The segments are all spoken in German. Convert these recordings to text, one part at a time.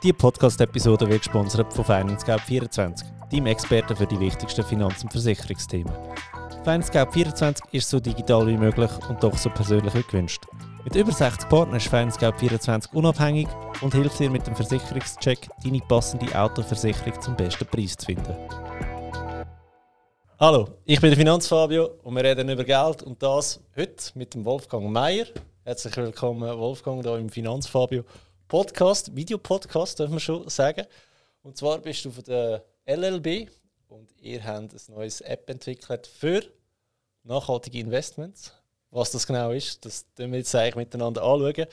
Diese Podcast-Episode wird gesponsert von FinanceGap24, deinem Experten für die wichtigsten Finanz- und Versicherungsthemen. FinanceGap24 ist so digital wie möglich und doch so persönlich wie gewünscht. Mit über 60 Partnern ist FinanceGap24 unabhängig und hilft dir mit dem Versicherungscheck, deine passende Autoversicherung zum besten Preis zu finden. Hallo, ich bin der Finanzfabio und wir reden über Geld und das heute mit dem Wolfgang Meier. Herzlich willkommen, Wolfgang, hier im Finanzfabio Podcast, Videopodcast, dürfen wir schon sagen. Und zwar bist du von der LLB und ihr habt ein neues App entwickelt für nachhaltige Investments. Was das genau ist, das tun wir jetzt eigentlich miteinander anschauen.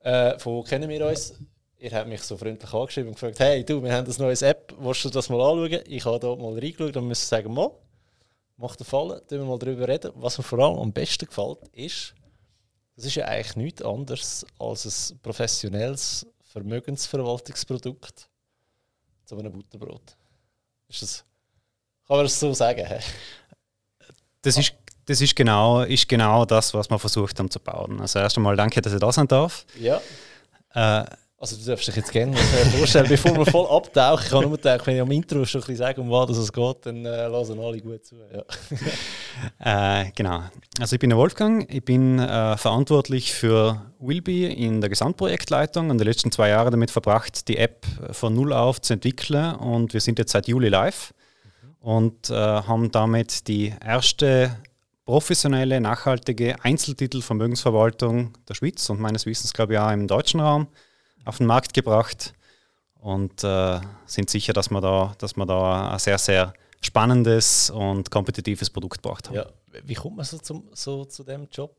Äh, von wo kennen wir uns? Ihr habt mich so freundlich angeschrieben und gefragt, hey du, wir haben ein neues App, willst du das mal anschauen? Ich habe da mal reingeschaut und muss sagen, mal, macht den Fall, tun wir mal darüber reden. Was mir vor allem am besten gefällt, ist, das ist ja eigentlich nichts anderes als ein professionelles Vermögensverwaltungsprodukt zu einem Butterbrot. Ist das, kann man das so sagen? Das ist, das ist, genau, ist genau das, was wir versucht haben zu bauen. Also erst einmal danke, dass ich da sein darf. Ja. Äh, also du darfst dich jetzt gerne vorstellen, bevor wir voll abtauchen. Ich kann nur denken, wenn ich am Intro schon ein bisschen sage, um was es geht, dann äh, lassen alle gut zu. Ja. äh, genau. Also ich bin der Wolfgang, ich bin äh, verantwortlich für Willby in der Gesamtprojektleitung und die letzten zwei Jahre damit verbracht, die App von null auf zu entwickeln und wir sind jetzt seit Juli live mhm. und äh, haben damit die erste professionelle, nachhaltige Einzeltitel-Vermögensverwaltung der Schweiz und meines Wissens glaube ich auch im deutschen Raum auf den Markt gebracht und äh, sind sicher, dass wir, da, dass wir da ein sehr, sehr spannendes und kompetitives Produkt gebracht haben. Ja. Wie kommt man so, zum, so zu dem Job?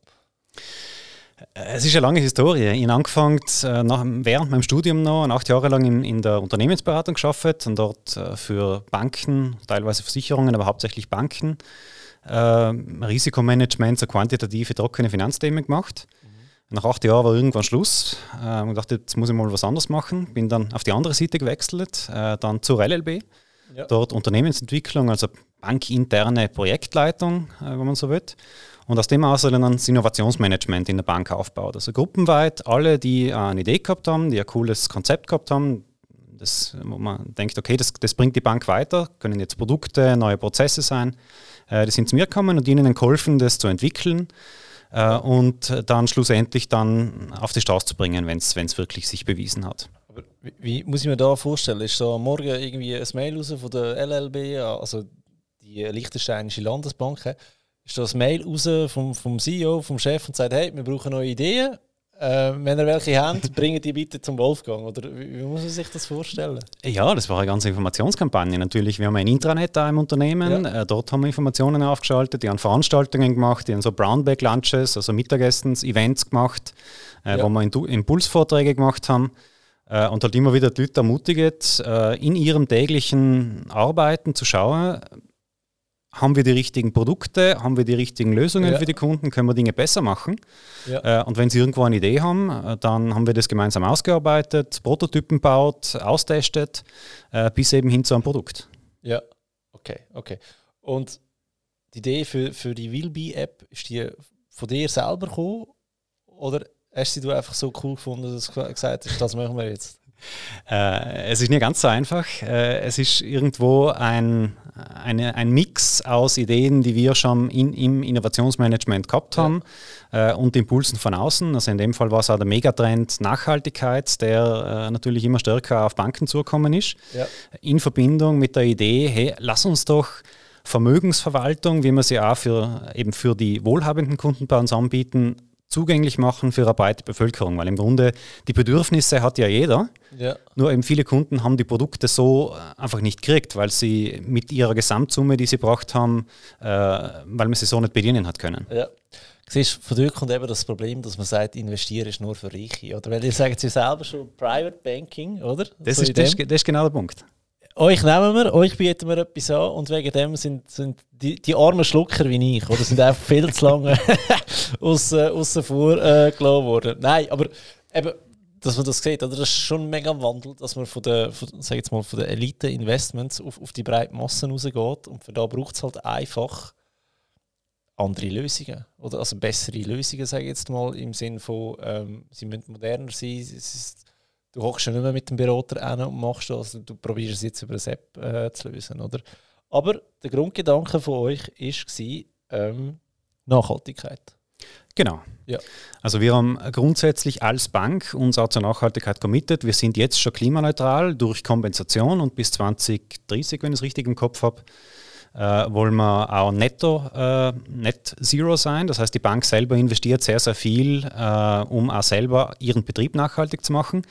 Es ist eine lange Historie. Ich habe angefangen äh, nach, während meinem Studium noch, acht Jahre lang in, in der Unternehmensberatung geschafft und dort äh, für Banken, teilweise Versicherungen, aber hauptsächlich Banken, äh, Risikomanagement, so quantitative, trockene Finanzthemen gemacht. Nach acht Jahren war irgendwann Schluss. Äh, und dachte, jetzt muss ich mal was anderes machen. Bin dann auf die andere Seite gewechselt, äh, dann zur LLB. Ja. Dort Unternehmensentwicklung, also bankinterne Projektleitung, äh, wenn man so will. Und aus dem aus dann das Innovationsmanagement in der Bank aufbaut. Also gruppenweit alle, die eine Idee gehabt haben, die ein cooles Konzept gehabt haben, das, wo man denkt, okay, das, das bringt die Bank weiter, können jetzt Produkte, neue Prozesse sein, äh, die sind zu mir gekommen und ihnen geholfen, das zu entwickeln äh, und dann schlussendlich dann auf die Straße zu bringen, wenn es wirklich sich bewiesen hat. Wie, wie, muss ich mir da vorstellen? Ist da morgen irgendwie ein Mail raus von der LLB, also die Liechtensteinische Landesbank, ist ein Mail raus vom, vom CEO, vom Chef und sagt, hey, wir brauchen neue Ideen äh, wenn ihr welche habt, bringen die bitte zum Wolfgang. Oder wie, wie, muss man sich das vorstellen? Ja, das war eine ganze Informationskampagne. Natürlich, wir haben ein Intranet da im Unternehmen. Ja. Äh, dort haben wir Informationen aufgeschaltet, die haben Veranstaltungen gemacht, die haben so Brownback-Lunches, also Mittagessens-Events gemacht, äh, ja. wo wir Impulsvorträge gemacht haben. Äh, und halt immer wieder die Leute ermutigt, äh, in ihrem täglichen Arbeiten zu schauen, haben wir die richtigen Produkte, haben wir die richtigen Lösungen ja. für die Kunden, können wir Dinge besser machen. Ja. Äh, und wenn sie irgendwo eine Idee haben, äh, dann haben wir das gemeinsam ausgearbeitet, Prototypen baut, austestet, äh, bis eben hin zu einem Produkt. Ja, okay, okay. Und die Idee für, für die Willby-App, ist die von dir selber gekommen? Oder hast du einfach so cool gefunden, dass du gesagt hast, das machen wir jetzt? Äh, es ist nicht ganz so einfach. Äh, es ist irgendwo ein, eine, ein Mix aus Ideen, die wir schon in, im Innovationsmanagement gehabt haben ja. äh, und Impulsen von außen. Also in dem Fall war es auch der Megatrend Nachhaltigkeit, der äh, natürlich immer stärker auf Banken zukommen ist. Ja. In Verbindung mit der Idee, hey, lass uns doch Vermögensverwaltung, wie wir sie auch für, eben für die wohlhabenden Kunden bei uns anbieten, zugänglich machen für eine breite Bevölkerung, weil im Grunde die Bedürfnisse hat ja jeder. Ja. Nur eben viele Kunden haben die Produkte so äh, einfach nicht gekriegt, weil sie mit ihrer Gesamtsumme, die sie braucht haben, äh, weil man sie so nicht bedienen hat können. Ja. Siehst, von dort kommt eben das Problem, dass man sagt, investieren ist nur für Reiche. Oder? Weil ihr sagt sie selber schon Private Banking, oder? Das, so ist, das, das ist genau der Punkt euch nehmen wir, euch bieten wir etwas an und wegen dem sind, sind die, die armen Schlucker wie ich, oder sind einfach viel zu lange außen, außen vor äh, gelassen worden. Nein, aber eben, dass man das sieht, oder? das ist schon ein mega Wandel, dass man von der, von, sag jetzt mal, von der Elite-Investments auf, auf die breiten Massen rausgeht und für da braucht es halt einfach andere Lösungen oder also bessere Lösungen, sage ich jetzt mal, im Sinne von, ähm, sie müssen moderner sein, es ist du hockst ja nicht mehr mit dem Berater an und machst das, also du probierst es jetzt über eine App äh, zu lösen, oder? Aber der Grundgedanke von euch war ähm, Nachhaltigkeit. Genau. Ja. Also wir haben grundsätzlich als Bank uns auch zur Nachhaltigkeit committed. Wir sind jetzt schon klimaneutral durch Kompensation und bis 2030, wenn ich es richtig im Kopf habe, äh, wollen wir auch netto äh, net zero sein. Das heißt, die Bank selber investiert sehr, sehr viel, äh, um auch selber ihren Betrieb nachhaltig zu machen.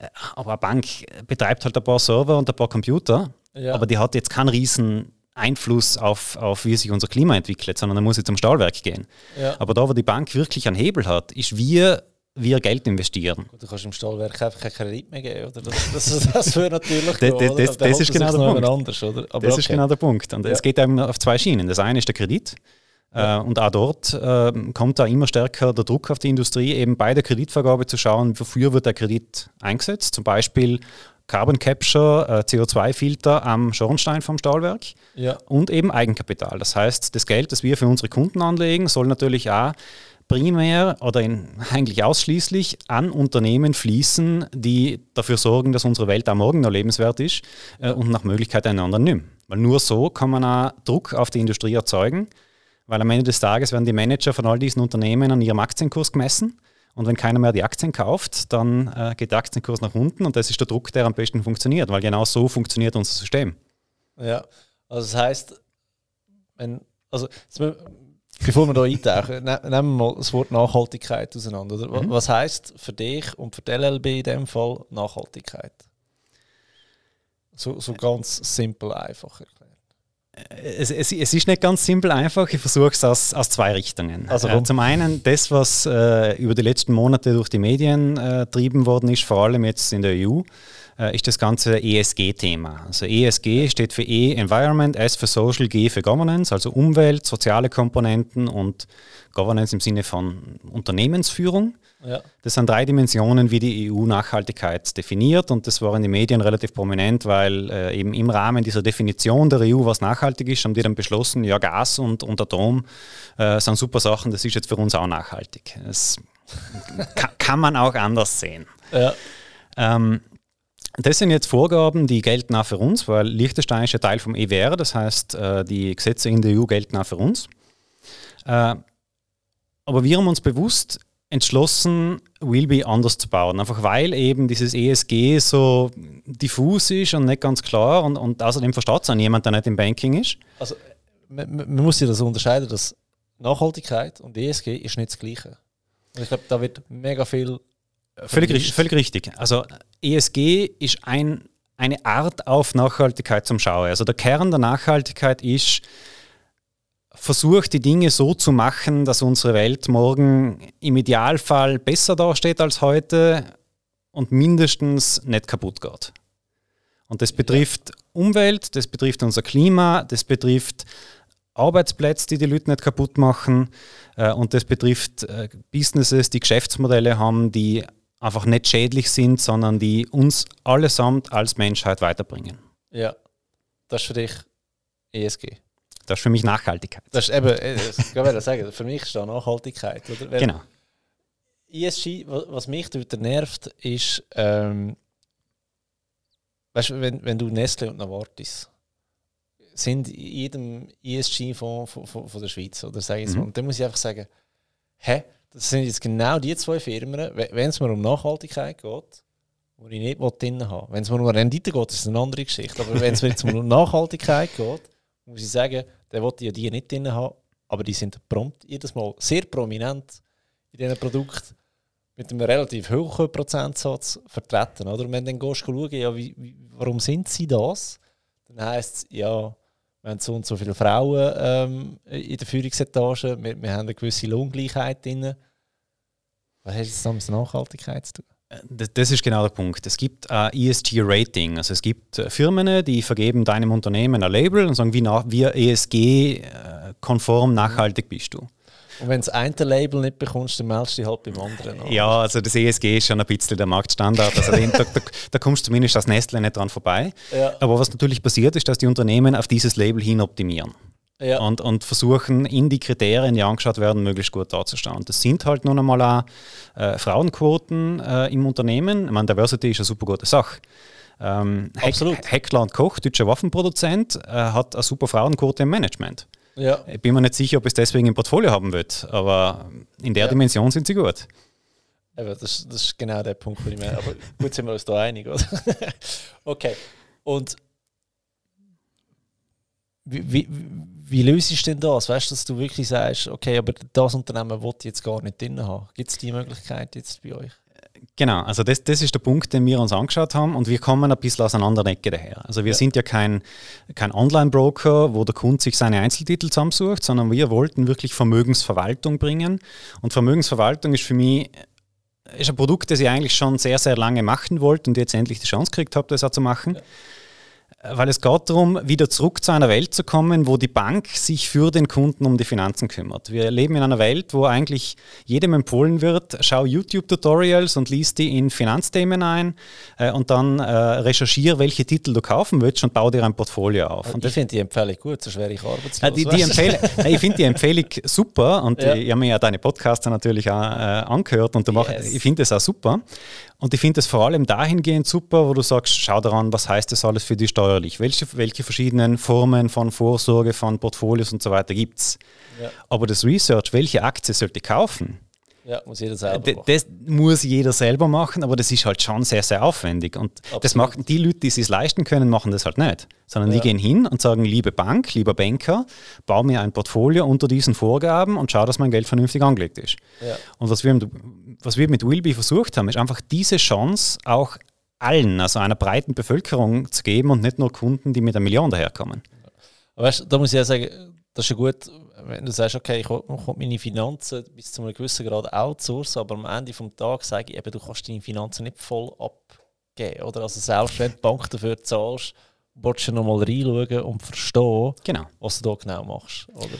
Äh, aber eine Bank betreibt halt ein paar Server und ein paar Computer, Ja. aber die hat jetzt keinen riesen Einfluss auf, auf, wie sich unser Klima entwickelt, sondern da muss jetzt zum Stahlwerk gehen. Ja. Aber da, wo die Bank wirklich einen Hebel hat, ist, wie wir Geld investieren. Du kannst im Stahlwerk einfach keinen Kredit mehr geben, oder? Das, das, das wäre natürlich Das- gehen, das- das- ist genau der Punkt. Anders, Das ist okay. genau der Punkt. Und Ja. es geht eben auf zwei Schienen. Das eine ist der Kredit. Äh, und auch dort äh, kommt da immer stärker der Druck auf die Industrie, eben bei der Kreditvergabe zu schauen, wofür wird der Kredit eingesetzt. Zum Beispiel Carbon Capture, äh, CO2-Filter am Schornstein vom Stahlwerk Ja, und eben Eigenkapital. Das heißt, das Geld, das wir für unsere Kunden anlegen, soll natürlich auch primär oder in, eigentlich ausschließlich an Unternehmen fließen, die dafür sorgen, dass unsere Welt auch morgen noch lebenswert ist äh, und nach Möglichkeit einen anderen nimmt. Weil nur so kann man auch Druck auf die Industrie erzeugen, weil am Ende des Tages werden die Manager von all diesen Unternehmen an ihrem Aktienkurs gemessen. Und wenn keiner mehr die Aktien kauft, dann äh, geht der Aktienkurs nach unten und das ist der Druck, der am besten funktioniert, weil genau so funktioniert unser System. ja. Also das heisst, wenn, also, jetzt bevor wir da eintauchen, ne, nehmen wir mal das Wort Nachhaltigkeit auseinander. Oder? Mhm. Was heisst für dich und für die LLB in dem Fall Nachhaltigkeit? So, so ganz simpel einfach erklärt. Es, es, es ist nicht ganz simpel einfach. Ich versuche es aus, aus zwei Richtungen. Also äh, zum einen das, was äh, über die letzten Monate durch die Medien äh, getrieben worden ist, vor allem jetzt in der EU, äh, ist das ganze ESG-Thema. Also ESG steht für E, Environment, S für Social, G für Governance, also Umwelt, soziale Komponenten und Governance im Sinne von Unternehmensführung. Ja. Das sind drei Dimensionen, wie die EU Nachhaltigkeit definiert und das war in den Medien relativ prominent, weil äh, eben im Rahmen dieser Definition der EU, was nachhaltig ist, haben die dann beschlossen, ja Gas und, und Atom äh, sind super Sachen, das ist jetzt für uns auch nachhaltig. Das kann, kann man auch anders sehen. Ja. Ähm, das sind jetzt Vorgaben, die gelten auch für uns, weil Liechtenstein ist ja Teil vom EWR, das heißt, äh, die Gesetze in der EU gelten auch für uns. Äh, aber wir haben uns bewusst entschlossen, Willby anders zu bauen. Einfach weil eben dieses ESG so diffus ist und nicht ganz klar und, und außerdem versteht es auch niemand, der nicht im Banking ist. Also, man, man man muss ja das unterscheiden, dass Nachhaltigkeit und ESG ist nicht das Gleiche. Und ich glaube, da wird mega viel. Völlig, richtig- völlig richtig. Also ESG ist ein, eine Art auf Nachhaltigkeit zum Schauen. Also der Kern der Nachhaltigkeit ist, versucht die Dinge so zu machen, dass unsere Welt morgen im Idealfall besser dasteht als heute und mindestens nicht kaputt geht. Und das betrifft Umwelt, das betrifft unser Klima, das betrifft Arbeitsplätze, die die Leute nicht kaputt machen äh, und das betrifft äh, Businesses, die Geschäftsmodelle haben, die einfach nicht schädlich sind, sondern die uns allesamt als Menschheit weiterbringen. Ja, das ist für dich ESG. Das ist für mich Nachhaltigkeit. Das ist eben, äh, das kann ich sagen, für mich ist da Nachhaltigkeit. Oder? Weil Genau. ESG, wa- was mich dort nervt, ist, ähm, weißt, du, wenn, wenn du Nestle und Novartis sind in jedem ESG-Fonds von, von, von der Schweiz, oder sage ich jetzt Mhm. mal. Und dann muss ich einfach sagen, hä, das sind jetzt genau die zwei Firmen, we- wenn es mir um Nachhaltigkeit geht, wo ich nicht drin haben Wenn es mir um Rendite geht, ist es eine andere Geschichte. Aber wenn es mir jetzt um Nachhaltigkeit geht, muss ich sagen, der wollte ja die nicht drin haben, aber die sind prompt jedes Mal sehr prominent in diesen Produkten mit einem relativ hohen Prozentsatz vertreten. Oder? Und wenn du dann gehst, schauen, ja, wie, warum sind sie das, dann heisst es, ja, wir haben so und so viele Frauen ähm, in der Führungsetage, wir, wir haben eine gewisse Lohngleichheit drin. Was hat damit mit Nachhaltigkeit zu tun? Das, das ist genau der Punkt. Es gibt ein ESG-Rating. Also es gibt äh, Firmen, die vergeben deinem Unternehmen ein Label und sagen, wie, wie ESG-konform nachhaltig bist du. Und wenn du das eine Label nicht bekommst, dann meldest du dich halt beim anderen an. Ja, also das ESG ist schon ein bisschen der Marktstandard. Also den, da, da, da kommst du zumindest als Nestle nicht dran vorbei. Ja. Aber was natürlich passiert, ist, dass die Unternehmen auf dieses Label hin optimieren. ja. und, und versuchen in die Kriterien, die angeschaut werden, möglichst gut darzustellen. Das sind halt nun einmal auch äh, Frauenquoten äh, im Unternehmen. Ich meine, Diversity ist eine super gute Sache. Ähm, Absolut. Heck, Heckler und Koch, deutscher Waffenproduzent, äh, hat eine super Frauenquote im Management. Ja. Ich bin mir nicht sicher, ob es deswegen im Portfolio haben wird, aber in der ja. Dimension sind sie gut. Aber das, das ist genau der Punkt, den ich meine. Aber gut, sind wir uns da einig, oder? okay. Und wie, wie, wie löst du denn das? Weißt du, dass du wirklich sagst, okay, aber das Unternehmen will ich jetzt gar nicht drin haben? Gibt es die Möglichkeit jetzt bei euch? Genau, also das, das ist der Punkt, den wir uns angeschaut haben und wir kommen ein bisschen aus einer anderen Ecke daher. Also wir ja. sind ja kein, kein Online-Broker, wo der Kunde sich seine Einzeltitel zusammensucht, sondern wir wollten wirklich Vermögensverwaltung bringen. Und Vermögensverwaltung ist für mich ist ein Produkt, das ich eigentlich schon sehr, sehr lange machen wollte und jetzt endlich die Chance gekriegt habe, das auch zu machen. Ja weil es geht darum, wieder zurück zu einer Welt zu kommen, wo die Bank sich für den Kunden um die Finanzen kümmert. Wir leben in einer Welt, wo eigentlich jedem empfohlen wird, schau YouTube-Tutorials und liest die in Finanzthemen ein äh, und dann äh, recherchiere, welche Titel du kaufen willst und baue dir ein Portfolio auf. Und ich finde die Empfehlung gut, so schwer ich arbeitslos. Äh, die, die Empfehl ich finde die Empfehlung super und ja. ich, ich habe mir ja deine Podcaster natürlich auch äh, angehört und yes. mach, ich finde es auch super. Und ich finde es vor allem dahingehend super, wo du sagst, schau daran, was heißt das alles für dich steuerlich? Welche, welche verschiedenen Formen von Vorsorge, von Portfolios und so weiter gibt es? Ja. Aber das Research, welche Aktie sollte ich kaufen? Ja, muss jeder selber machen. Das muss jeder selber machen, aber das ist halt schon sehr, sehr aufwendig. Und Absolut. das machen die Leute, die es sich leisten können, machen das halt nicht. Sondern ja. die gehen hin und sagen, liebe Bank, lieber Banker, bau mir ein Portfolio unter diesen Vorgaben und schau, dass mein Geld vernünftig angelegt ist. Ja. Und was wir, was wir mit Willby versucht haben, ist einfach diese Chance auch allen, also einer breiten Bevölkerung zu geben und nicht nur Kunden, die mit einer Million daherkommen. Weißt, da muss ich ja sagen, das ist ja gut, wenn du sagst, okay, ich kann meine Finanzen bis zu einem gewissen Grad outsourcen, aber am Ende des Tages sage ich eben, du kannst deine Finanzen nicht voll abgeben. Oder? Also selbst wenn du die Bank dafür zahlst, willst du nochmal reinschauen und verstehen, genau. was du da genau machst. Oder?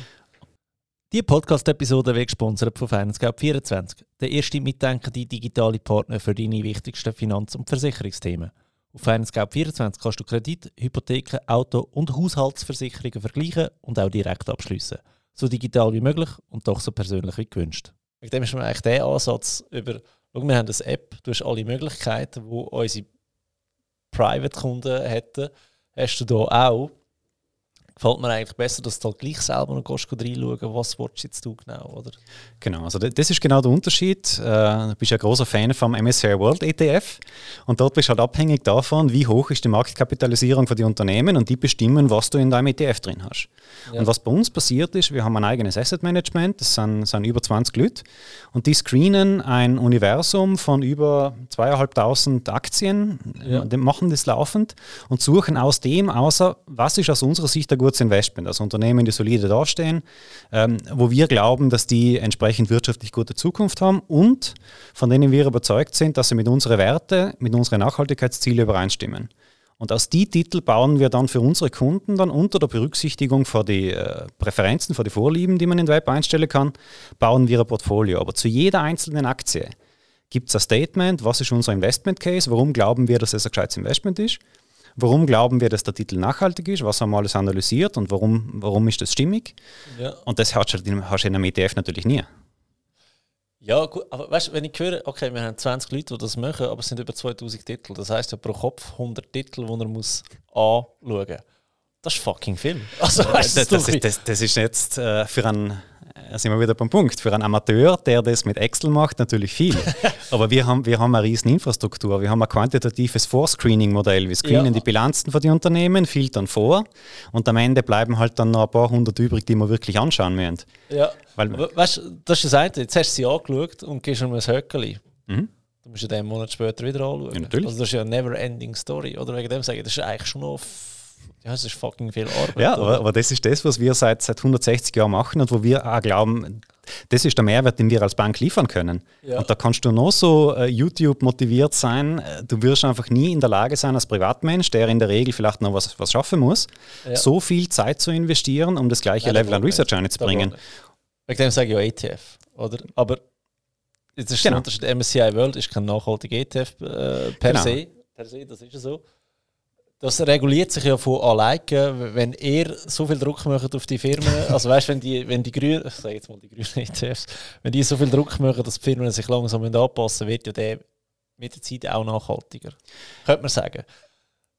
Die Podcast-Episode wird gesponsert von FinanceGap24, der erste mitdenkende digitale Partner für deine wichtigsten Finanz- und Versicherungsthemen. Auf FinanceGap24 kannst du Kredit, Hypotheken, Auto- und Haushaltsversicherungen vergleichen und auch direkt abschließen so digital wie möglich und doch so persönlich wie gewünscht. Mit dem ist mir eigentlich der Ansatz über, schau, wir haben eine App, du hast alle Möglichkeiten, die unsere Private-Kunden hätten, hast du da auch gefällt mir eigentlich besser, dass du halt gleich selber noch reinschauen was willst jetzt du genau, oder? Genau, also das ist genau der Unterschied. Äh, du bist ja ein großer Fan vom MSCI World ETF und dort bist du halt abhängig davon, wie hoch ist die Marktkapitalisierung von den Unternehmen und die bestimmen, was du in deinem ETF drin hast. Ja. Und was bei uns passiert ist, wir haben ein eigenes Asset Management, das sind, sind über 20 Leute und die screenen ein Universum von über zweieinhalbtausend Aktien, ja. machen das laufend und suchen aus dem außer, was ist aus unserer Sicht der gute gutes Investment, also Unternehmen, die solide dastehen, ähm, wo wir glauben, dass die entsprechend wirtschaftlich gute Zukunft haben und von denen wir überzeugt sind, dass sie mit unseren Werten, mit unseren Nachhaltigkeitszielen übereinstimmen. Und aus die Titel bauen wir dann für unsere Kunden dann unter der Berücksichtigung für die äh, Präferenzen, für die Vorlieben, die man in Web einstellen kann, bauen wir ein Portfolio. Aber zu jeder einzelnen Aktie gibt es ein Statement, was ist unser Investment Case, warum glauben wir, dass es ein gescheites Investment ist Warum glauben wir, dass der Titel nachhaltig ist? Was haben wir alles analysiert und warum, warum ist das stimmig? Ja. Und das hast du, hast du in einem ETF natürlich nie. Ja, gut, aber weißt du, wenn ich höre, okay, wir haben 20 Leute, die das machen, aber es sind über 2000 Titel. Das heißt ja pro Kopf 100 Titel, die er muss anschauen muss. Das ist fucking viel. Also, das, das, das, ist, das, ist jetzt äh, für einen sind wir wieder beim Punkt. Für einen Amateur, der das mit Excel macht, natürlich viel. Aber wir haben, wir haben eine riesen Infrastruktur. Wir haben ein quantitatives Vorscreening-Modell. Wir screenen ja. die Bilanzen von den Unternehmen, filtern vor und am Ende bleiben halt dann noch ein paar hundert übrig, die wir wirklich anschauen müssen. Ja, Weil, weißt du, das ist das eine. Jetzt hast du sie angeschaut und gehst um ein Höckeli. Mhm. Du musst ja den Monat später wieder anschauen. Ja, natürlich. Also das ist ja eine never-ending Story. Oder wegen dem sage ich, das ist eigentlich schon noch ja, es ist fucking viel Arbeit. Ja, aber, aber, das ist das, was wir seit, seit 160 Jahren machen und wo wir auch glauben, das ist der Mehrwert, den wir als Bank liefern können. Ja. Und da kannst du noch so äh, YouTube motiviert sein, äh, du wirst einfach nie in der Lage sein, als Privatmensch, der in der Regel vielleicht noch was, was schaffen muss, ja. so viel Zeit zu investieren, um das gleiche ja, Level an Research einzubringen. Wegen dem sage ich ja ETF, oder? Aber jetzt ist genau. der Unterschied, MSCI World ist kein nachhaltiger ETF äh, per, genau. se, per se, das ist ja so das reguliert sich ja von alleine, wenn ihr so viel Druck macht auf die Firmen, also weißt, wenn die, wenn die grünen, ich sage jetzt mal die grünen ETFs, wenn die so viel Druck machen, dass die Firmen sich langsam anpassen wird ja der mit der Zeit auch nachhaltiger. Könnte man sagen.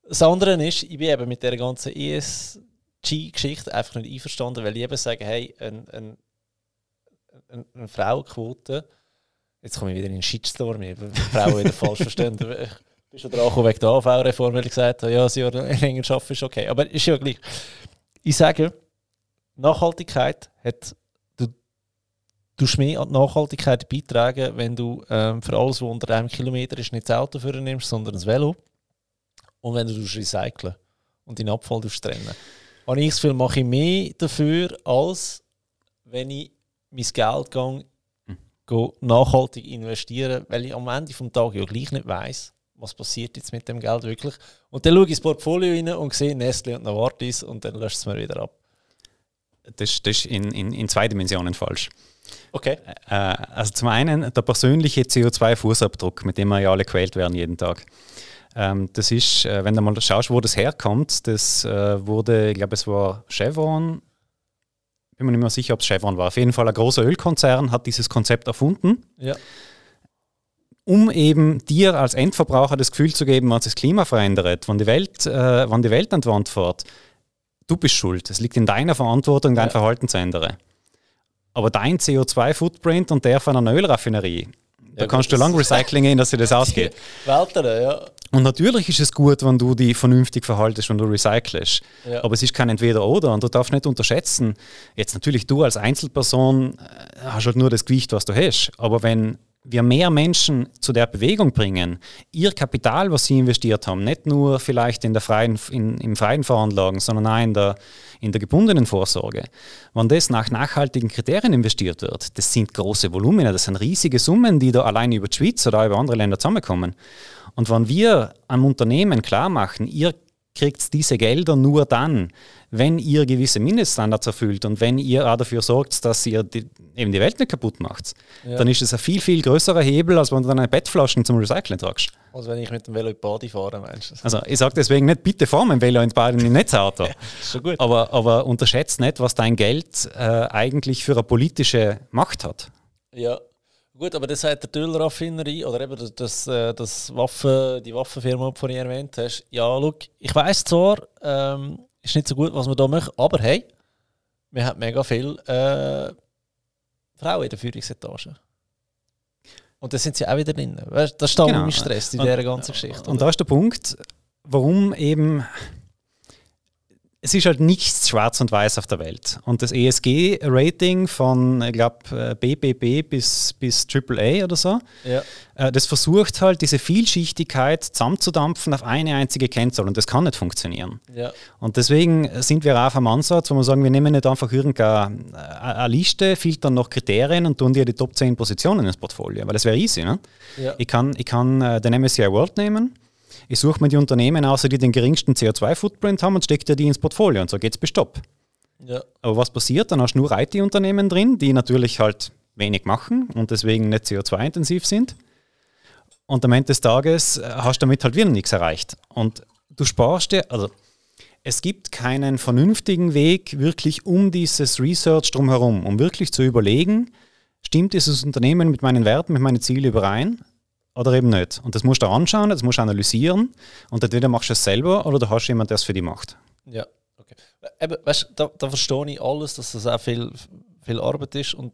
Das andere ist, ich bin eben mit der ganzen ESG-Geschichte einfach nicht einverstanden, weil ich eben sage, hey, eine ein, ein, ein Frauenquote, jetzt komme ich wieder in den Shitstorm, Frauen wieder falsch verstanden bist du dran wegen der AV-Reform, weil ich gesagt habe, ja, ein Jahr länger arbeiten ist okay. Aber ist ja gleich. Ich sage, Nachhaltigkeit hat, du mehr an die Nachhaltigkeit beitragen, wenn du ähm, für alles, was unter einem Kilometer ist, nicht das Auto für nimmst, sondern das Velo. Und wenn du recyceln und deinen Abfall trennen. Habe ich das Gefühl, mache ich mehr dafür, als wenn ich mein Geld gehe, hm. nachhaltig investieren, weil ich am Ende des Tages ja gleich nicht weiss, was passiert jetzt mit dem Geld wirklich. Und dann schaue ich ins Portfolio rein und sehe Nestle und Novartis und dann löscht es mir wieder ab. Das, das ist in, in, in zwei Dimensionen falsch. Okay. Äh, also zum einen der persönliche CO2-Fußabdruck, mit dem wir ja alle quält werden jeden Tag. Ähm, das ist, äh, wenn du mal schaust, wo das herkommt, das äh, wurde, ich glaube, es war Chevron, bin mir nicht mehr sicher, ob es Chevron war. Auf jeden Fall ein großer Ölkonzern hat dieses Konzept erfunden. Ja um eben dir als Endverbraucher das Gefühl zu geben, wenn sich das Klima verändert, wenn die Welt, äh, wenn die Welt an die Wand fährt, du bist schuld. Es liegt in deiner Verantwortung, dein ja. Verhalten zu ändern. Aber dein CO2-Footprint und der von einer Ölraffinerie, ja, da kannst du lang Recycling gehen, dass dir das ausgeht. Welten, ja. Und natürlich ist es gut, wenn du dich vernünftig verhaltest, wenn du recycelst. Ja. Aber es ist kein Entweder-Oder und du darfst nicht unterschätzen. Jetzt natürlich du als Einzelperson äh, hast halt nur das Gewicht, was du hast. Aber wenn wir mehr Menschen zu der Bewegung bringen, ihr Kapital, was sie investiert haben, nicht nur vielleicht in der freien, in, im freien Veranlagen, sondern auch in der, in der gebundenen Vorsorge, wenn das nach nachhaltigen Kriterien investiert wird, das sind große Volumina, das sind riesige Summen, die da allein über die Schweiz oder über andere Länder zusammenkommen. Und wenn wir einem Unternehmen klar machen, ihr kriegt diese Gelder nur dann, wenn ihr gewisse Mindeststandards erfüllt und wenn ihr auch dafür sorgt, dass ihr die, eben die Welt nicht kaputt macht, ja. dann ist es ein viel, viel größerer Hebel, als wenn du dann eine Bettflaschen zum Recyceln tragst. Also wenn ich mit dem Velo in die Bade fahre, meinst du? Also ich sage deswegen nicht, bitte fahr mit dem Velo in die Bade in ein Netzauto. Schon gut. Aber, aber unterschätzt nicht, was dein Geld äh, eigentlich für eine politische Macht hat. Ja, Gut, aber das hat der Ölraffinerie oder eben das, äh, das Waffen, die Waffenfirma, die du vorhin erwähnt hast. Ja, look, ich weiß zwar, ähm, ist nicht so gut, was man da macht, aber hey, wir haben mega viele äh, Frauen in der Führungsetage. Und da sind sie auch wieder drin. Das ist da genau. Stress in dieser ganzen Geschichte. Und da ist der Punkt, warum eben es ist halt nichts schwarz und weiß auf der Welt. Und das ESG-Rating von, ich glaube, BBB bis, bis AAA oder so, ja. Äh, das versucht halt, diese Vielschichtigkeit zusammenzudampfen auf eine einzige Kennzahl. Und das kann nicht funktionieren. Ja. Und deswegen sind wir auch am Ansatz, wo wir sagen, wir nehmen nicht einfach irgendeine eine Liste, filtern noch Kriterien und tun dir die Top 10 Positionen ins Portfolio. Weil das wäre easy. Ne? Ja. Ich kann, ich kann äh, den MSCI World nehmen ich suche mir die Unternehmen aus, die den geringsten CO2-Footprint haben und stecke dir die ins Portfolio und so geht's bis Stopp. Ja. Aber was passiert? Dann hast du nur IT-Unternehmen drin, die natürlich halt wenig machen und deswegen nicht CO2-intensiv sind. Und am Ende des Tages äh, hast du damit halt wieder nichts erreicht. Und du sparst dir, also es gibt keinen vernünftigen Weg wirklich um dieses Research drumherum, um wirklich zu überlegen, stimmt dieses Unternehmen mit meinen Werten, mit meinen Zielen überein? Oder eben nicht. Und das musst du anschauen, das musst du analysieren und entweder machst du es selber oder du hast jemanden, der es für dich macht. Ja, okay. Eben, weißt, da, da verstehe ich alles, dass das auch viel, viel Arbeit ist und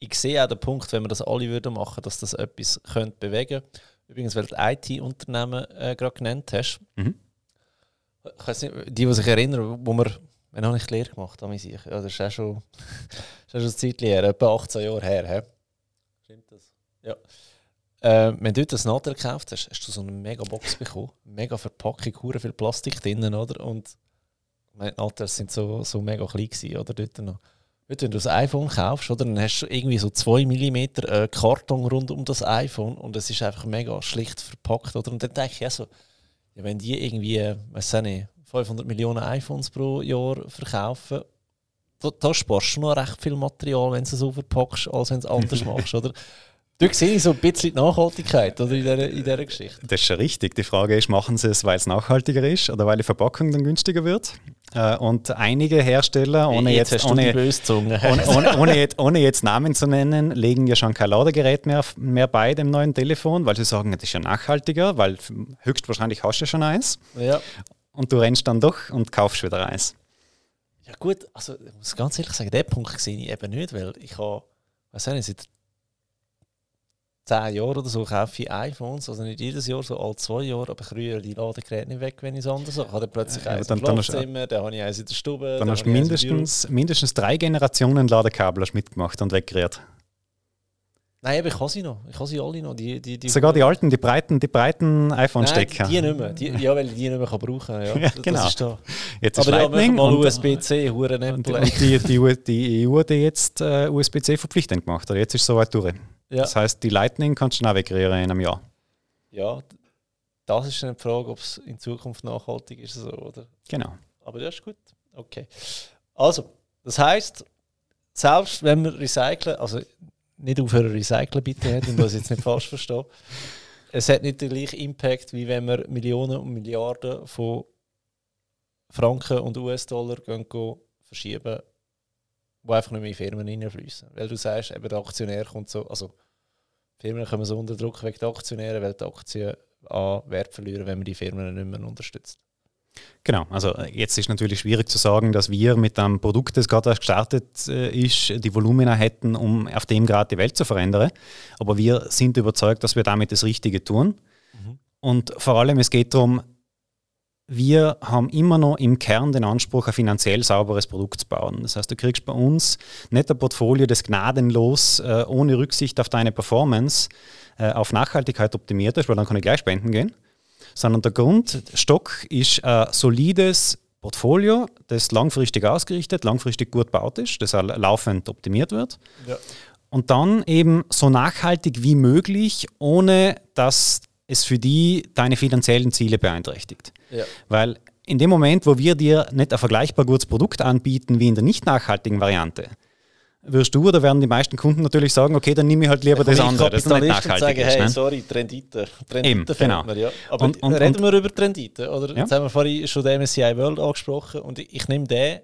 ich sehe auch den Punkt, wenn wir das alle würden machen, dass das etwas könnte bewegen Übrigens, weil du IT-Unternehmen äh, gerade genannt hast. Mhm. Ich weiß nicht, die, die sich erinnern, wo wir, wenn habe ich Lehre gemacht, habe ich Ja, das ist auch schon, das ist auch schon ein Zeit her, etwa 18 Jahre her. He? Stimmt das? Ja. Äh, wenn du das Nadel gekauft hast, hast du so eine mega Box bekommen. Mega Verpackung, hure viel Plastik drinnen, oder? Und meine Nadels sind so, so mega klein gewesen, oder? Dort noch. Wenn du das iPhone kaufst, oder, dann hast du irgendwie so 2 mm äh, Karton rund um das iPhone und es ist einfach mega schlicht verpackt, oder? Und dann denke ich auch so, ja, wenn die irgendwie, äh, weiß nicht, 500 Millionen iPhones pro Jahr verkaufen, da, da sparst du noch recht viel Material, wenn du es so verpackst, als wenn du es anders machst, oder? Du sehe ich so ein bisschen die Nachhaltigkeit oder, in, dieser, in dieser Geschichte. Das ist schon richtig. Die Frage ist, machen sie es, weil es nachhaltiger ist oder weil die Verpackung dann günstiger wird? Äh, und einige Hersteller, ohne jetzt, jetzt ohne, ohne, ohne, ohne, jetzt, ohne jetzt Namen zu nennen, legen ja schon kein Ladegerät mehr, mehr bei dem neuen Telefon, weil sie sagen, das ist ja nachhaltiger, weil höchstwahrscheinlich hast du schon eins. Ja. Und du rennst dann doch und kaufst wieder eins. Ja gut, also ich muss ganz ehrlich sagen, den Punkt sehe ich eben nicht, weil ich habe, weiß nicht, seit zehn Jahren oder so kaufe ich iPhones, also nicht jedes Jahr, so alle zwei Jahre, aber ich rühre die Ladegeräte nicht weg, wenn ich es anders habe. Ich habe plötzlich eins dann, im Schlafzimmer, dann habe ich eins in der Stube. Dann hast du mindestens, mindestens drei Generationen Ladekabel mitgemacht und weggerührt. Nein, aber ich habe sie noch. Ich habe sie alle noch. Die, die, die Sogar die alten, die breiten, die breiten iPhone-Stecker. Die, die nicht mehr. Die, ja, weil ich die nicht mehr kann brauchen kann. Ja. ja, genau. ist da. Jetzt aber ist Lightning mal USB-C, Huren und, und die, die, die EU hat jetzt äh, USB-C verpflichtend gemacht. Oder jetzt ist es soweit durch. Ja. Das heißt, die Lightning kannst du navigieren in einem Jahr. Ja, das ist eine Frage, ob es in Zukunft nachhaltig ist, so, oder? Genau. Aber das ist gut. Okay. Also, das heißt, selbst wenn wir recyceln, also nicht aufhören recyceln bitte, und das jetzt nicht falsch verstehen, es hat nicht den gleichen Impact, wie wenn wir Millionen und Milliarden von Franken und US-Dollar verschieben die einfach nicht mehr in Firmen reinfließen. Weil du sagst, eben der Aktionär kommt so, also Firmen kommen so unter Druck wegen der Aktionäre, weil die Aktien an Wert verlieren, wenn man die Firmen nicht mehr unterstützt. Genau, also jetzt ist natürlich schwierig zu sagen, dass wir mit einem Produkt, das gerade erst gestartet äh, ist, die Volumina hätten, um auf dem Grad die Welt zu verändern. Aber wir sind überzeugt, dass wir damit das Richtige tun. Mhm. Und vor allem, es geht darum, wir haben immer noch im Kern den Anspruch, ein finanziell sauberes Produkt zu bauen. Das heißt, du kriegst bei uns nicht ein Portfolio, das gnadenlos, äh, ohne Rücksicht auf deine Performance, äh, auf Nachhaltigkeit optimiert ist, weil dann kann ich gleich spenden gehen. Sondern der Grundstock ist ein solides Portfolio, das langfristig ausgerichtet, langfristig gut gebaut ist, das laufend optimiert wird. Ja. Und dann eben so nachhaltig wie möglich, ohne dass es für die deine finanziellen Ziele beeinträchtigt. Ja. Weil in dem Moment, wo wir dir nicht ein vergleichbar gutes Produkt anbieten wie in der nicht nachhaltigen Variante, wirst du oder werden die meisten Kunden natürlich sagen, okay, dann nehme ich halt lieber ja, das andere, das nicht nachhaltig sagen, ist. Hey, ne? sorry, Trendite. Trendite genau. Mir, ja. Aber und, und, reden wir über Trendite, oder? Ja. Jetzt haben wir vorhin schon den MSCI World angesprochen und ich, ich nehme den,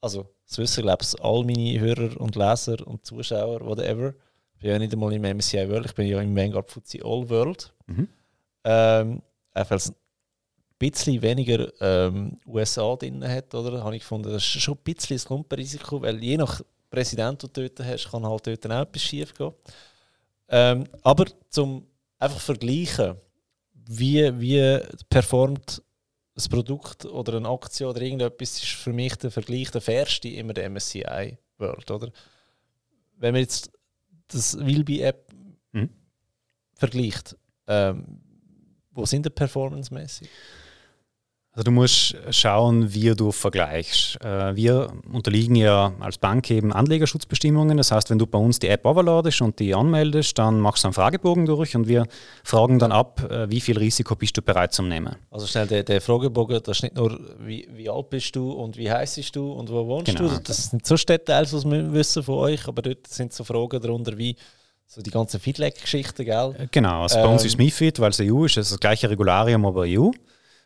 also das wissen, glaube ich, all meine Hörer und Leser und Zuschauer, whatever, ich bin ja nicht einmal im MSCI World, ich bin ja im Vanguard FTSE All World. Mhm. Ähm, weil es ein bisschen weniger ähm, USA drin hat, oder? Habe ich gefunden, das ist schon ein bisschen ein Klumpenrisiko, weil je nach Präsident, den du dort hast, kann halt dort auch etwas schief gehen. Ähm, aber zum einfach vergleichen, wie, wie performt ein Produkt oder eine Aktie oder irgendetwas, ist für mich der Vergleich der fairste immer der MSCI World, oder? Wenn wir jetzt das Wilby-App mhm. vergleicht, ähm, wo sind die performancemäßig? Also du musst schauen, wie du vergleichst. Äh, wir unterliegen ja als Bank eben Anlegerschutzbestimmungen. Das heißt, wenn du bei uns die App overladest und die anmeldest, dann machst du einen Fragebogen durch und wir fragen dann ab, äh, wie viel Risiko bist du bereit zu nehmen. Also schnell, der, der Fragebogen, das ist nicht nur, wie, wie alt bist du und wie heiß bist du und wo wohnst genau. du. Das sind so Details, was wir wissen von euch, aber dort sind so Fragen darunter wie so die ganzen Feedback-Geschichten, gell? Äh, genau, also ähm, bei uns ist MIFID, weil es EU ist, das ist das gleiche Regularium, aber EU.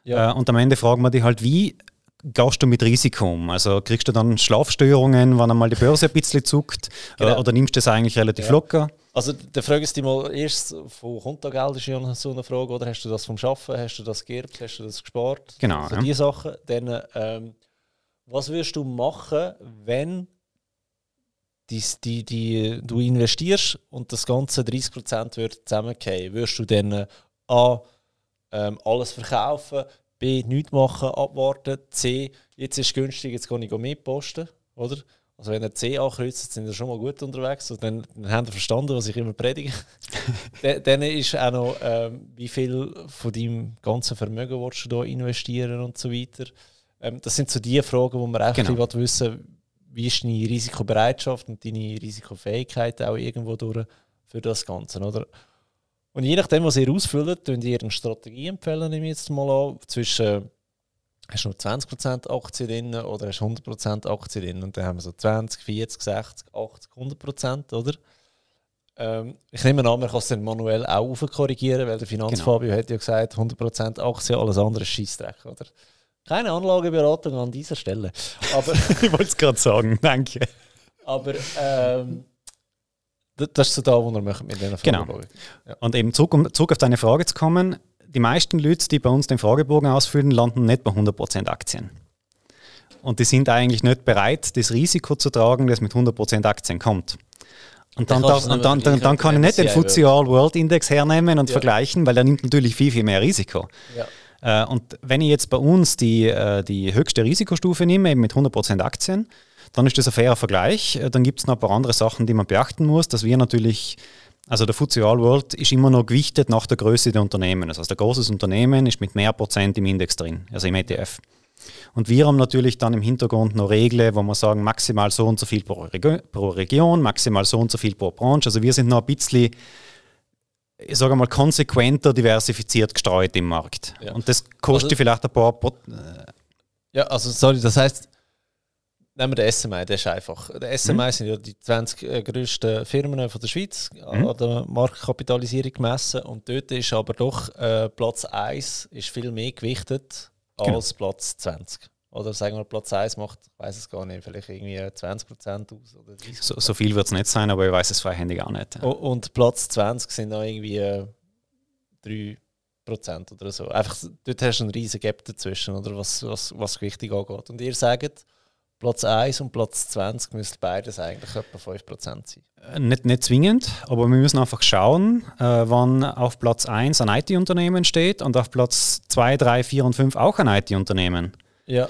Ja. Äh, und am Ende fragen wir dich halt, wie gehst du mit Risiko um? Also kriegst du dann Schlafstörungen, wenn einmal die Börse ein bisschen zuckt? Äh, genau. Oder nimmst du das eigentlich relativ ja. locker? Also der Frage ist mal erst, von Kontogeld ist ja so eine Frage, oder hast du das vom Schaffen, hast du das geerbt, hast du das gespart? Genau. Also ja. diese Sachen. Dann, ähm, was würdest du machen, wenn die, die, die, du investierst und das ganze 30% wird zusammenfallen? Würdest du dann äh, A, ähm, alles verkaufen, B, nichts machen, abwarten, C, jetzt ist es günstig, jetzt kann ich mitposten, oder? Also wenn er C ankreuzt, sind wir schon mal gut unterwegs. Also dann, dann haben wir verstanden, was ich immer predige. dann ist auch noch, ähm, wie viel von deinem ganzen Vermögen willst du da investieren und so weiter. Ähm, das sind so die Fragen, wo man auch genau. wissen wie ist deine Risikobereitschaft und deine Risikofähigkeit auch irgendwo durch für das Ganze, oder? Und je nachdem, was ihr ausfüllt, könnt ihr eine Strategie empfehlen, nehme ich jetzt mal an, zwischen hast du nur 20% Aktien drin oder hast du 100% Aktien drin und dann haben wir so 20, 40, 60, 80, 100%, oder? Ähm, ich nehme an, man kann es dann manuell auch korrigieren, weil der Finanzfabio genau. hat ja gesagt, 100% Aktien, alles andere ist Scheissdreck, oder? Keine Anlageberatung an dieser Stelle. Aber ich wollte es gerade sagen, danke. Aber ähm, das ist so da, wo wir machen mit diesen Genau. Ja. Und eben zurück, um zurück auf deine Frage zu kommen, die meisten Leute, die bei uns den Fragebogen ausfüllen, landen nicht bei 100% Aktien. Und die sind eigentlich nicht bereit, das Risiko zu tragen, das mit 100% Aktien kommt. Und dann, darf, und dann, dann, dann, kann ich nicht den FTSE All World Index hernehmen und ja. vergleichen, weil der nimmt natürlich viel, viel mehr Risiko. Ja. Äh, und wenn ich jetzt bei uns die, äh, die höchste Risikostufe nehme, eben mit 100% Aktien, dann ist das ein fairer Vergleich. Äh, dann gibt es noch ein paar andere Sachen, die man beachten muss, dass wir natürlich also der FTSE All World ist immer noch gewichtet nach der Größe der Unternehmen. Also ein großes Unternehmen ist mit mehr Prozent im Index drin, also im ETF. Und wir haben natürlich dann im Hintergrund noch Regeln, wo wir sagen, maximal so und so viel pro, Reg pro Region, maximal so und so viel pro Branche. Also wir sind noch ein bisschen, ich sage mal, konsequenter diversifiziert gestreut im Markt. Ja. Und das kostet also, vielleicht ein paar. Äh ja, also sorry, das heißt, Nehmen wir den SMI, der ist einfach. Der SMI mhm. sind ja die 20 äh, grössten Firmen von der Schweiz mhm. an der Marktkapitalisierung gemessen. Und dort ist aber doch äh, Platz 1 ist viel mehr gewichtet genau. als Platz 20. Oder sagen wir, Platz 1 macht, ich weiß es gar nicht, vielleicht irgendwie 20% aus. Oder so, so, viel wird es nicht sein, aber ich weiß es freihändig auch nicht. Ja. Und Platz 20 sind dann irgendwie äh, 3% oder so. Einfach, dort hast du einen riesen Gap dazwischen, oder was, was, was Gewichtung angeht. Und ihr sagt, Platz 1 und Platz 20 müssten beides eigentlich etwa 5% sein. Äh, nicht, nicht zwingend, aber wir müssen einfach schauen, äh, wann auf Platz 1 ein IT-Unternehmen steht und auf Platz 2, 3, 4 und 5 auch ein IT-Unternehmen. Ja.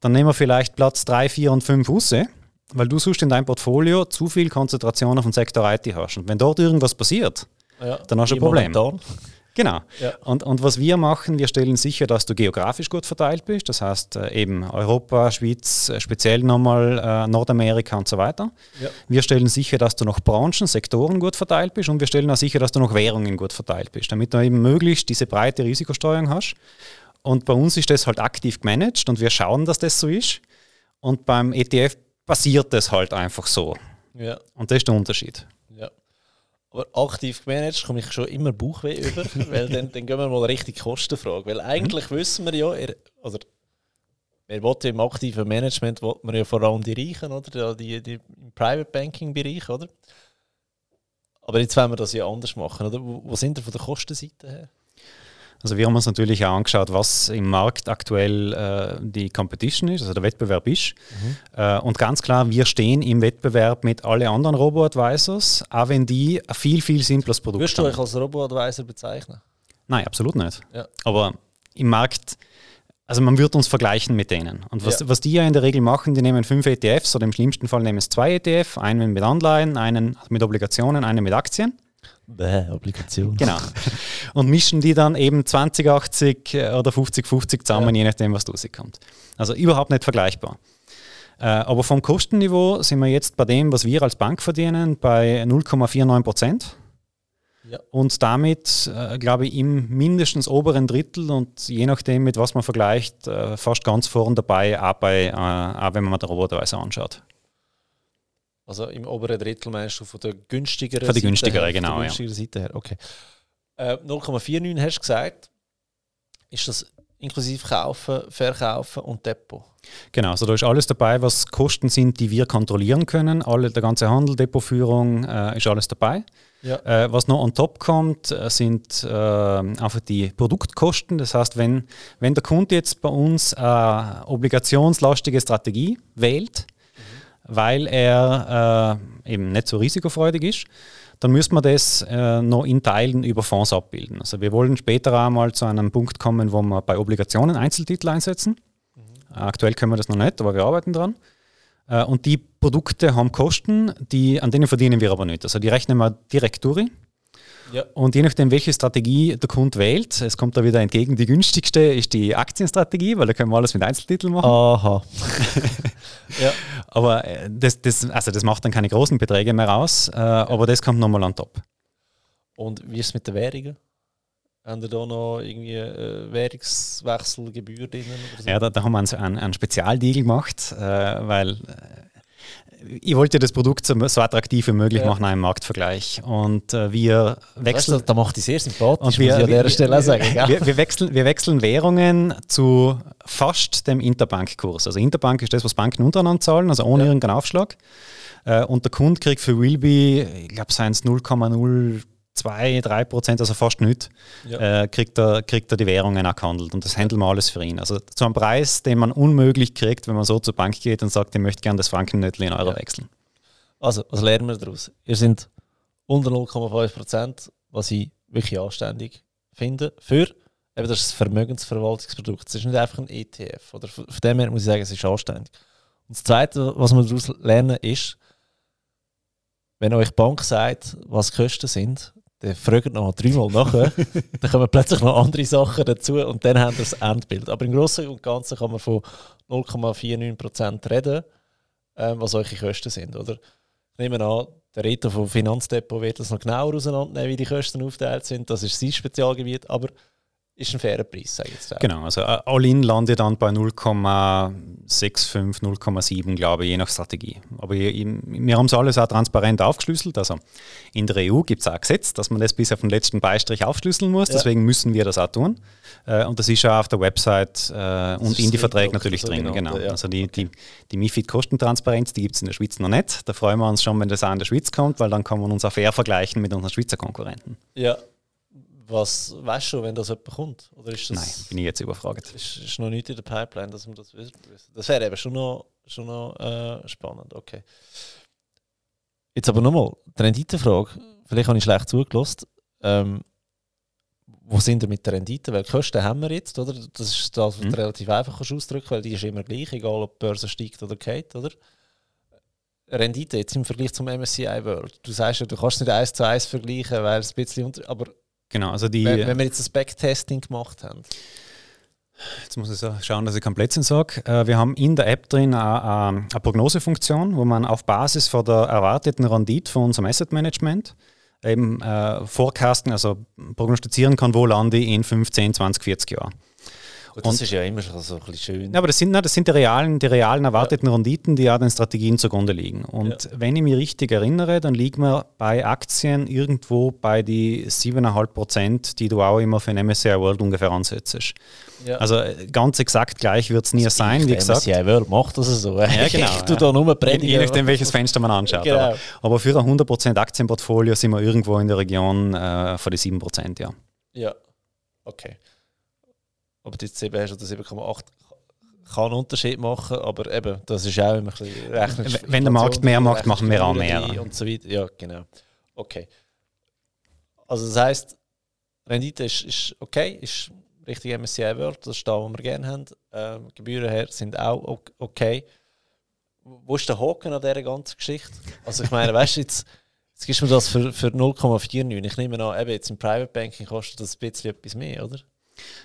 Dann nehmen wir vielleicht Platz 3, 4 und 5 raus, weil du suchst in deinem Portfolio zu viel Konzentration auf den Sektor IT hast. Und wenn dort irgendwas passiert, ja, dann hast du ein Problem. Momentan. Genau. Ja. Und, und was wir machen, wir stellen sicher, dass du geografisch gut verteilt bist. Das heißt äh, eben Europa, Schweiz, äh, speziell nochmal äh, Nordamerika und so weiter. Ja. Wir stellen sicher, dass du noch Branchen, Sektoren gut verteilt bist und wir stellen auch sicher, dass du noch Währungen gut verteilt bist, damit du eben möglichst diese breite Risikosteuerung hast. Und bei uns ist das halt aktiv gemanagt und wir schauen, dass das so ist. Und beim ETF passiert das halt einfach so. Ja. Und das ist der Unterschied. Aber aktiv gemanagt komme ich schon immer Bauchweh über, weil dann, dann gehen wir mal richtig Kostenfrage. Weil eigentlich mhm. wissen wir ja, er, also wir wollen im aktiven Management will man ja vor allem die Reichen, oder? Die, die, im Private Banking Bereich, oder? Aber jetzt wollen wir das ja anders machen, oder? Wo, wo sind wir von der Kostenseite her? Also wir haben uns natürlich auch angeschaut, was im Markt aktuell äh, die Competition ist, also der Wettbewerb ist. Mhm. Äh, und ganz klar, wir stehen im Wettbewerb mit allen anderen Robo-Advisors, auch wenn die ein viel, viel simples Produkt Würdest haben. Würdest du euch als Robo-Advisor bezeichnen? Nein, absolut nicht. Ja. Aber im Markt, also man wird uns vergleichen mit denen. Und was, ja. was die ja in der Regel machen, die nehmen fünf ETFs oder im schlimmsten Fall nehmen es zwei ETF, einen mit Anleihen, einen mit Obligationen, einen mit Aktien. Bäh, Obligation. Genau. Und mischen die dann eben 2080 äh, oder 5050 zusammen, ja. je nachdem, was rauskommt. Also überhaupt nicht vergleichbar. Äh, aber vom Kostenniveau sind wir jetzt bei dem, was wir als Bank verdienen, bei 0,49 Prozent. Ja. Und damit, äh, glaube ich, im mindestens oberen Drittel und je nachdem, mit was man vergleicht, äh, fast ganz vorn dabei, auch, bei, auch wenn man der Roboterweise anschaut. Also im oberen Drittel meinst du von der günstigeren Von der günstigeren, genau. Von der günstigeren ja. Seite her, okay. Äh, 0,49 hast du gesagt. Ist das inklusive Kaufen, Verkaufen und Depot? Genau, also da ist alles dabei, was Kosten sind, die wir kontrollieren können. Alle, der ganze Handel, Depotführung äh, ist alles dabei. Ja. Äh, was noch on top kommt, äh, sind äh, einfach die Produktkosten. Das heißt, wenn, wenn der Kunde jetzt bei uns eine obligationslastige Strategie wählt, weil er äh, eben nicht so risikofreudig ist, dann müssen wir das äh, noch in Teilen über Fonds abbilden. Also wir wollen später einmal zu einem Punkt kommen, wo wir bei Obligationen Einzeltitel einsetzen. Mhm. Aktuell können wir das noch nicht, aber wir arbeiten dran. Äh, und die Produkte haben Kosten, die, an denen verdienen wir aber nicht. Also die rechnen wir direkt durch ja. Und je nachdem, welche Strategie der Kunde wählt, es kommt da wieder entgegen, die günstigste ist die Aktienstrategie, weil da können wir alles mit Einzeltiteln machen. Aha. ja. Aber äh, das, das, also das macht dann keine großen Beträge mehr aus, äh, ja. aber das kommt nochmal an top. Und wie ist es mit den Währungen? Haben wir da noch irgendwie äh, Währungswechselgebühr drin? So? Ja, da, da, haben wir einen, einen, einen Spezialdeal gemacht, äh, weil äh, ich wollte das Produkt so, so attraktiv wie möglich ja. machen im Marktvergleich. Und äh, wir wechseln. Weißt du, da macht es sehr sympathisch, und wir, muss ich an dieser Stelle auch sagen. Wir, wir, wechseln, wir wechseln Währungen zu fast dem Interbankkurs. Also Interbank ist das, was Banken untereinander zahlen, also ohne ja. irgendeinen Aufschlag. Äh, und der Kunde kriegt für Willby, ich glaube, seien es 0,0 2, 3 Prozent, also fast nichts, ja. äh, kriegt, er, kriegt er die Währungen auch gehandelt. Und das handeln wir alles für ihn. Also zu einem Preis, den man unmöglich kriegt, wenn man so zur Bank geht und sagt, ich möchte gerne das Frankennötchen in Euro ja. wechseln. Also, was lernen wir daraus? Ihr sind unter 0,5 Prozent, was ich wirklich anständig finde, für eben das Vermögensverwaltungsprodukt. Es ist nicht einfach ein ETF. Oder von dem her muss ich sagen, es ist anständig. Und das Zweite, was wir daraus lernen, ist, wenn euch die Bank sagt, was die Kosten sind, dann fragt noch dreimal nachher, dann kommen plötzlich noch andere Sachen dazu und dann haben wir das Endbild. Aber im Großen und Ganzen kann man von 0,49% reden, ähm, was eure Kosten sind. Oder? Ich nehme an, der Reto vom Finanzdepot wird das noch genauer auseinandernehmen, wie die Kosten aufgeteilt sind. Das ist sein Spezialgebiet, aber ist ein fairer Preis, sage ich jetzt. Genau, also äh, All-In landet dann bei 0,65, 0,7, glaube ich, je nach Strategie. Aber wir haben es alles auch transparent aufgeschlüsselt. Also in der EU gibt es auch ein Gesetz, dass man das bis auf den letzten Beistrich aufschlüsseln muss. Ja. Deswegen müssen wir das auch tun. Äh, und das ist auch auf der Website äh, und in die Verträge natürlich so drin. Genau. Ja. Also die, okay. die, die MIFID-Kostentransparenz, die gibt es in der Schweiz noch nicht. Da freuen wir uns schon, wenn das auch in der Schweiz kommt, weil dann kann man uns auch fair vergleichen mit unseren Schweizer Konkurrenten. Ja, was weißt du, wenn das jemand kommt? Oder ist das, Nein, bin ich jetzt überfragt. Ist, ist noch nicht in der Pipeline, dass man das wissen. Das wäre eben schon noch, schon noch äh, spannend. Okay. Jetzt aber nochmal, die Renditefrage. Vielleicht habe ich schlecht zugelassen. Ähm, wo sind wir mit der Rendite? Welche Kosten haben wir jetzt? Oder? Das ist das, was mhm. relativ einfach kannst ausdrücken weil die ist immer gleich, egal ob die Börse steigt oder geht. Oder? Rendite jetzt im Vergleich zum MSCI World. Du sagst ja, du kannst es nicht eins zu eins vergleichen, weil es ein bisschen unter. Aber Genau, also die. Wenn, wenn wir jetzt das Backtesting gemacht haben. Jetzt muss ich so schauen, dass ich kein Blödsinn sage. Äh, wir haben in der App drin eine, eine Prognosefunktion, wo man auf Basis von der erwarteten Rendite von unserem Asset Management eben äh, forecasten, also prognostizieren kann, wo lande ich in 15, 20, 40 Jahren. Und das ist ja immer schon so ein bisschen schön. Ja, aber das sind, das sind die realen, die realen erwarteten ja. Renditen, die ja den Strategien zugrunde liegen. Und ja. wenn ich mich richtig erinnere, dann liegen wir bei Aktien irgendwo bei die 7,5 Prozent, die du auch immer für den MSCI World ungefähr ansetzt. Ja. Also ganz exakt gleich wird es nie das sein, wie gesagt. MSCI World macht das so. Ja, genau. Ich tue da nur predigen. Je nachdem, welches Fenster man anschaut. Genau. Aber, aber, für ein 100% Aktienportfolio sind wir irgendwo in der Region äh, von die 7%, ja. Ja, okay ob du jetzt 7 hast oder 7,8, kann einen Unterschied machen, aber eben, das ist auch immer ein bisschen Rechnungs Wenn der Markt mehr macht, machen wir auch mehr. Und so weiter. Ja, genau. Okay. Also das heisst, Rendite ist, ist okay, ist richtig MSCI World, das ist da, was wir gerne haben. Ähm, Gebühren her sind auch okay. Wo ist der Haken an dieser ganzen Geschichte? Also ich meine, weißt du, jetzt, jetzt gibst du mir das für, für 0,49. Ich nehme an, eben jetzt im Private Banking kostet das ein bisschen etwas mehr, oder?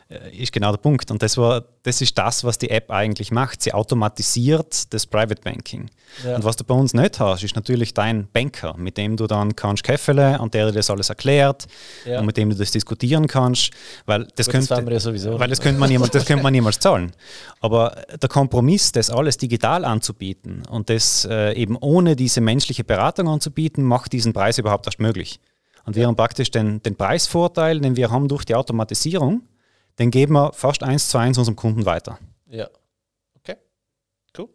Äh, ist genau der Punkt. Und das, war, das ist das, was die App eigentlich macht. Sie automatisiert das Private Banking. Ja. Und was du bei uns nicht hast, ist natürlich dein Banker, mit dem du dann kannst käffeln und der dir das alles erklärt ja. und mit dem du das diskutieren kannst. Weil das, Gut, könnte, das, ja sowieso weil das könnte, man niemals, das könnte man niemals zahlen. Aber der Kompromiss, das alles digital anzubieten und das äh, eben ohne diese menschliche Beratung anzubieten, macht diesen Preis überhaupt erst möglich. Und wir haben praktisch den, den Preisvorteil, den wir haben durch die Automatisierung, den geben wir fast eins zu eins unserem Kunden weiter. Ja. Okay. Cool.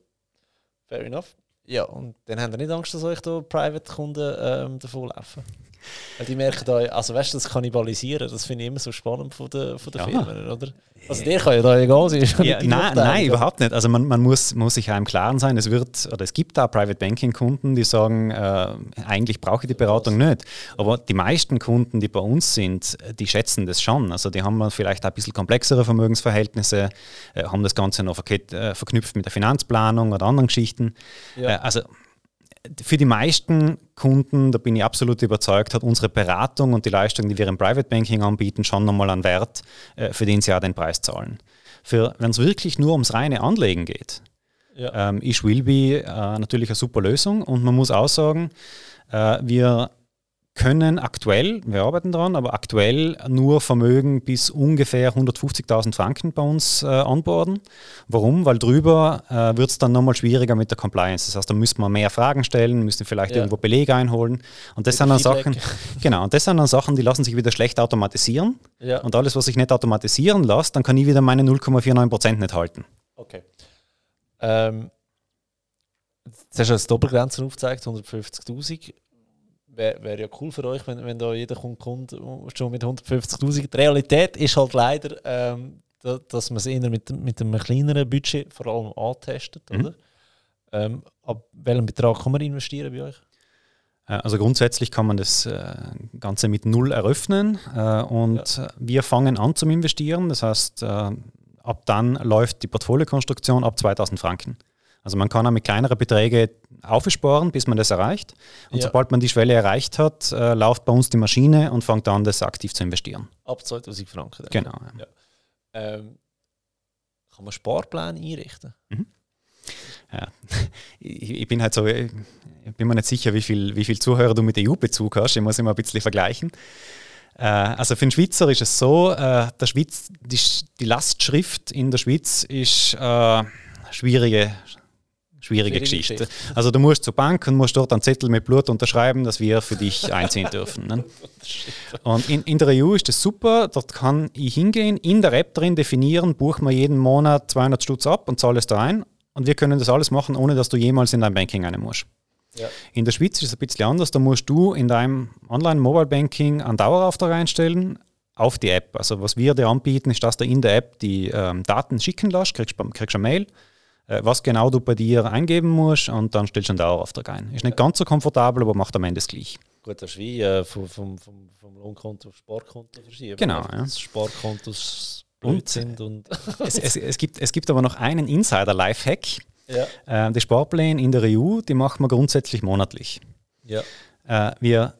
Fair enough. Ja, und dann haben wir nicht Angst, dass euch da Private-Kunden ähm, davonlaufen. Weil die merken da, also weißt du, das Kannibalisieren, das finde ich immer so spannend von den, von den ja. Firmen, oder? Also dir kann ja da egal sein. Ja, nein, nein überhaupt nicht. Also man, man muss, muss sich ja im Klaren sein, es wird, oder es gibt da Private Banking Kunden, die sagen, äh, eigentlich brauche ich die Beratung nicht. Aber die meisten Kunden, die bei uns sind, die schätzen das schon. Also die haben vielleicht ein bisschen komplexere Vermögensverhältnisse, äh, haben das Ganze noch äh, verknüpft mit der Finanzplanung oder anderen Geschichten. Ja. Äh, also für die meisten Kunden, da bin ich absolut überzeugt, hat unsere Beratung und die Leistung, die wir im Private Banking anbieten, schon nochmal einen Wert, äh, für den sie auch den Preis zahlen. Wenn es wirklich nur ums reine Anlegen geht, ja. ähm, ist Willby äh, natürlich eine super Lösung und man muss auch sagen, äh, wir können aktuell, wir arbeiten daran, aber aktuell nur Vermögen bis ungefähr 150.000 Franken bei uns äh, onboarden. Warum? Weil drüber äh, wird es dann nochmal schwieriger mit der Compliance. Das heißt, da müssen wir mehr Fragen stellen, müssen vielleicht ja. irgendwo Belege einholen. Und das sind dann Sachen, genau, und das sind dann Sachen, die lassen sich wieder schlecht automatisieren. Ja. Und alles, was sich nicht automatisieren lässt, dann kann ich wieder meine 0,49% nicht halten. Okay. Ähm, jetzt hast du als Doppelgrenzen aufgezeigt, 150.000 wäre wär ja cool für euch, wenn, wenn da jeder kommt, kommt schon mit 150.000. Die Realität ist halt leider, ähm, da, dass man es eher mit, mit einem kleineren Budget vor allem antestet, mhm. oder? Ähm, ab welchem Betrag kann man investieren bei euch? Äh, also grundsätzlich kann man das äh, Ganze mit Null eröffnen äh, und ja. wir fangen an zum Investieren. Das heißt, ab dann läuft die Portfoliokonstruktion ab 2000 Franken. Also man kann auch mit kleineren Beträgen aufsparen, bis man das erreicht. Und ja. sobald man die Schwelle erreicht hat, äh, läuft bei uns die Maschine und fängt an, das aktiv zu investieren. Ab 2000 Franken. Genau. Ja. Ähm, kann man Sparpläne einrichten? Mhm. Ja. Ich, ich, bin halt so, ich bin mir nicht sicher, wie viel, wie viel Zuhörer du mit EU-Bezug hast. Ich muss immer ein bisschen vergleichen. Äh, also für den Schweizer ist es so, äh, der Schweiz, die, die Lastschrift in der Schweiz ist äh, schwierige schwierige Geschichte. Geschichte. Also du musst zur Bank und musst dort einen Zettel mit Blut unterschreiben, dass wir für dich einziehen dürfen. Ne? Und in, in der EU ist das super, dort kann ich hingehen, in der App drin definieren, buch mir jeden Monat 200 Stutz ab und zahle es da ein. Und wir können das alles machen, ohne dass du jemals in dein Banking rein musst. Ja. In der Schweiz ist es ein bisschen anders, da musst du in deinem Online-Mobile-Banking einen Dauerauftrag einstellen, auf die App. Also was wir dir anbieten, ist, dass du in der App die ähm, Daten schicken lässt, kriegst, kriegst eine Mail was genau du bei dir eingeben musst und dann stellst du einen Dauerauftrag ein. Ist nicht ganz so komfortabel, aber macht am Ende das gleich. Gut, das ist wie äh, vom, vom, vom, vom Lohnkonto auf Sparkonto verschieben. Genau. Ja. Das Sparkontos blöd sind. Und es, es, es, gibt, es gibt aber noch einen Insider-Lifehack. Ja. Äh, die Sparpläne in der EU, die machen wir grundsätzlich monatlich. Ja. Äh, wir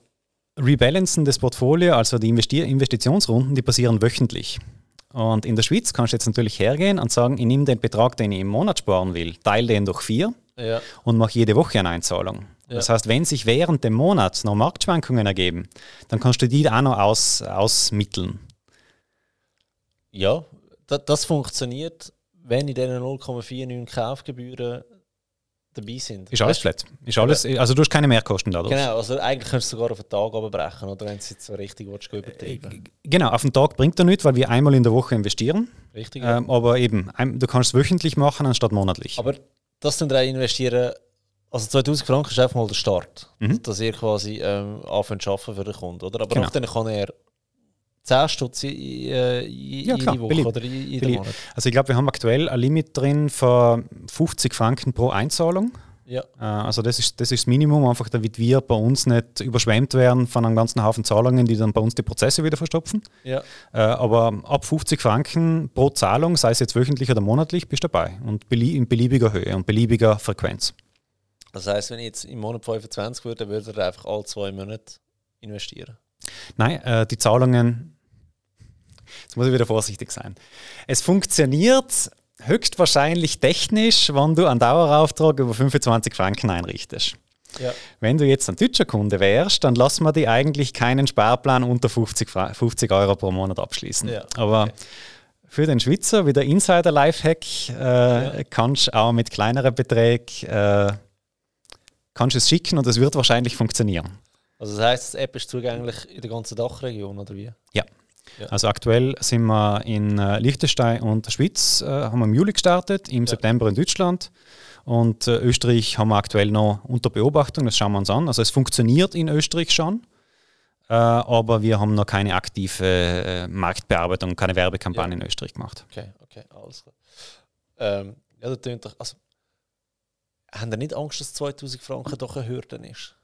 rebalancen das Portfolio, also die Investi Investitionsrunden, die passieren wöchentlich. Und in der Schweiz kannst du jetzt natürlich hergehen und sagen, ich nehme den Betrag, den ich im Monat sparen will, teile den durch vier ja. und mache jede Woche eine Einzahlung. Ja. Das heißt, wenn sich während dem Monats noch Marktschwankungen ergeben, dann kannst du die auch noch aus, ausmitteln. Ja, das, das funktioniert, wenn ich diesen 0,49 Kaufgebühren dabei sind. Ist alles flat. Ist alles, also du hast keine Mehrkosten dadurch. Genau, also eigentlich kannst du sogar auf den Tag abbrechen, oder wenn du es jetzt so richtig willst, übertreiben äh, Genau, auf den Tag bringt er nichts, weil wir einmal in der Woche investieren. Richtig. Ähm, aber eben, du kannst es wöchentlich machen anstatt monatlich. Aber das sind drei investieren, also 2000 Franken ist einfach mal der Start, mhm. dass ihr quasi ähm, anfängt zu arbeiten für den Kunden, oder? Aber genau. dann kann er 10 Stutz äh, ja, klar, Woche Billig. oder jeden Monat? Also ich glaube, wir haben aktuell ein Limit drin von 50 Franken pro Einzahlung. Ja. Äh, also das ist, das ist das Minimum, einfach damit wir bei uns nicht überschwemmt werden von einem ganzen Haufen Zahlungen, die dann bei uns die Prozesse wieder verstopfen. Ja. Äh, aber ab 50 Franken pro Zahlung, sei es jetzt wöchentlich oder monatlich, bist du dabei und in beliebiger Höhe und beliebiger Frequenz. Das heißt, wenn ich jetzt im Monat 25 würde, würde er einfach alle zwei Monate investieren? Nein, äh, die Zahlungen Jetzt muss ich wieder vorsichtig sein. Es funktioniert höchstwahrscheinlich technisch, wenn du einen Dauerauftrag über 25 Franken einrichtest. Ja. Wenn du jetzt ein deutscher Kunde wärst, dann lassen wir dir eigentlich keinen Sparplan unter 50, 50 Euro pro Monat abschließen. Ja. Aber okay. für den Schweizer, wie der Insider-Lifehack, äh, ja. kannst du auch mit kleineren Beträgen äh, kannst es schicken und es wird wahrscheinlich funktionieren. Also das heißt, die App ist zugänglich in der ganzen Dachregion, oder wie? Ja. Ja. Also aktuell sind wir in äh, Liechtenstein und der Schweiz, äh, haben wir im Juli gestartet, im ja. September in Deutschland und äh, Österreich haben wir aktuell noch unter Beobachtung, das schauen wir uns an. Also es funktioniert in Österreich schon, aber wir haben noch keine aktive Marktbearbeitung, keine Werbekampagne ja. in Österreich gemacht. Okay, okay, alles klar. Ähm, ja, das tönt doch, also, haben Sie nicht Angst, dass 2000 Franken doch eine Hürde ist?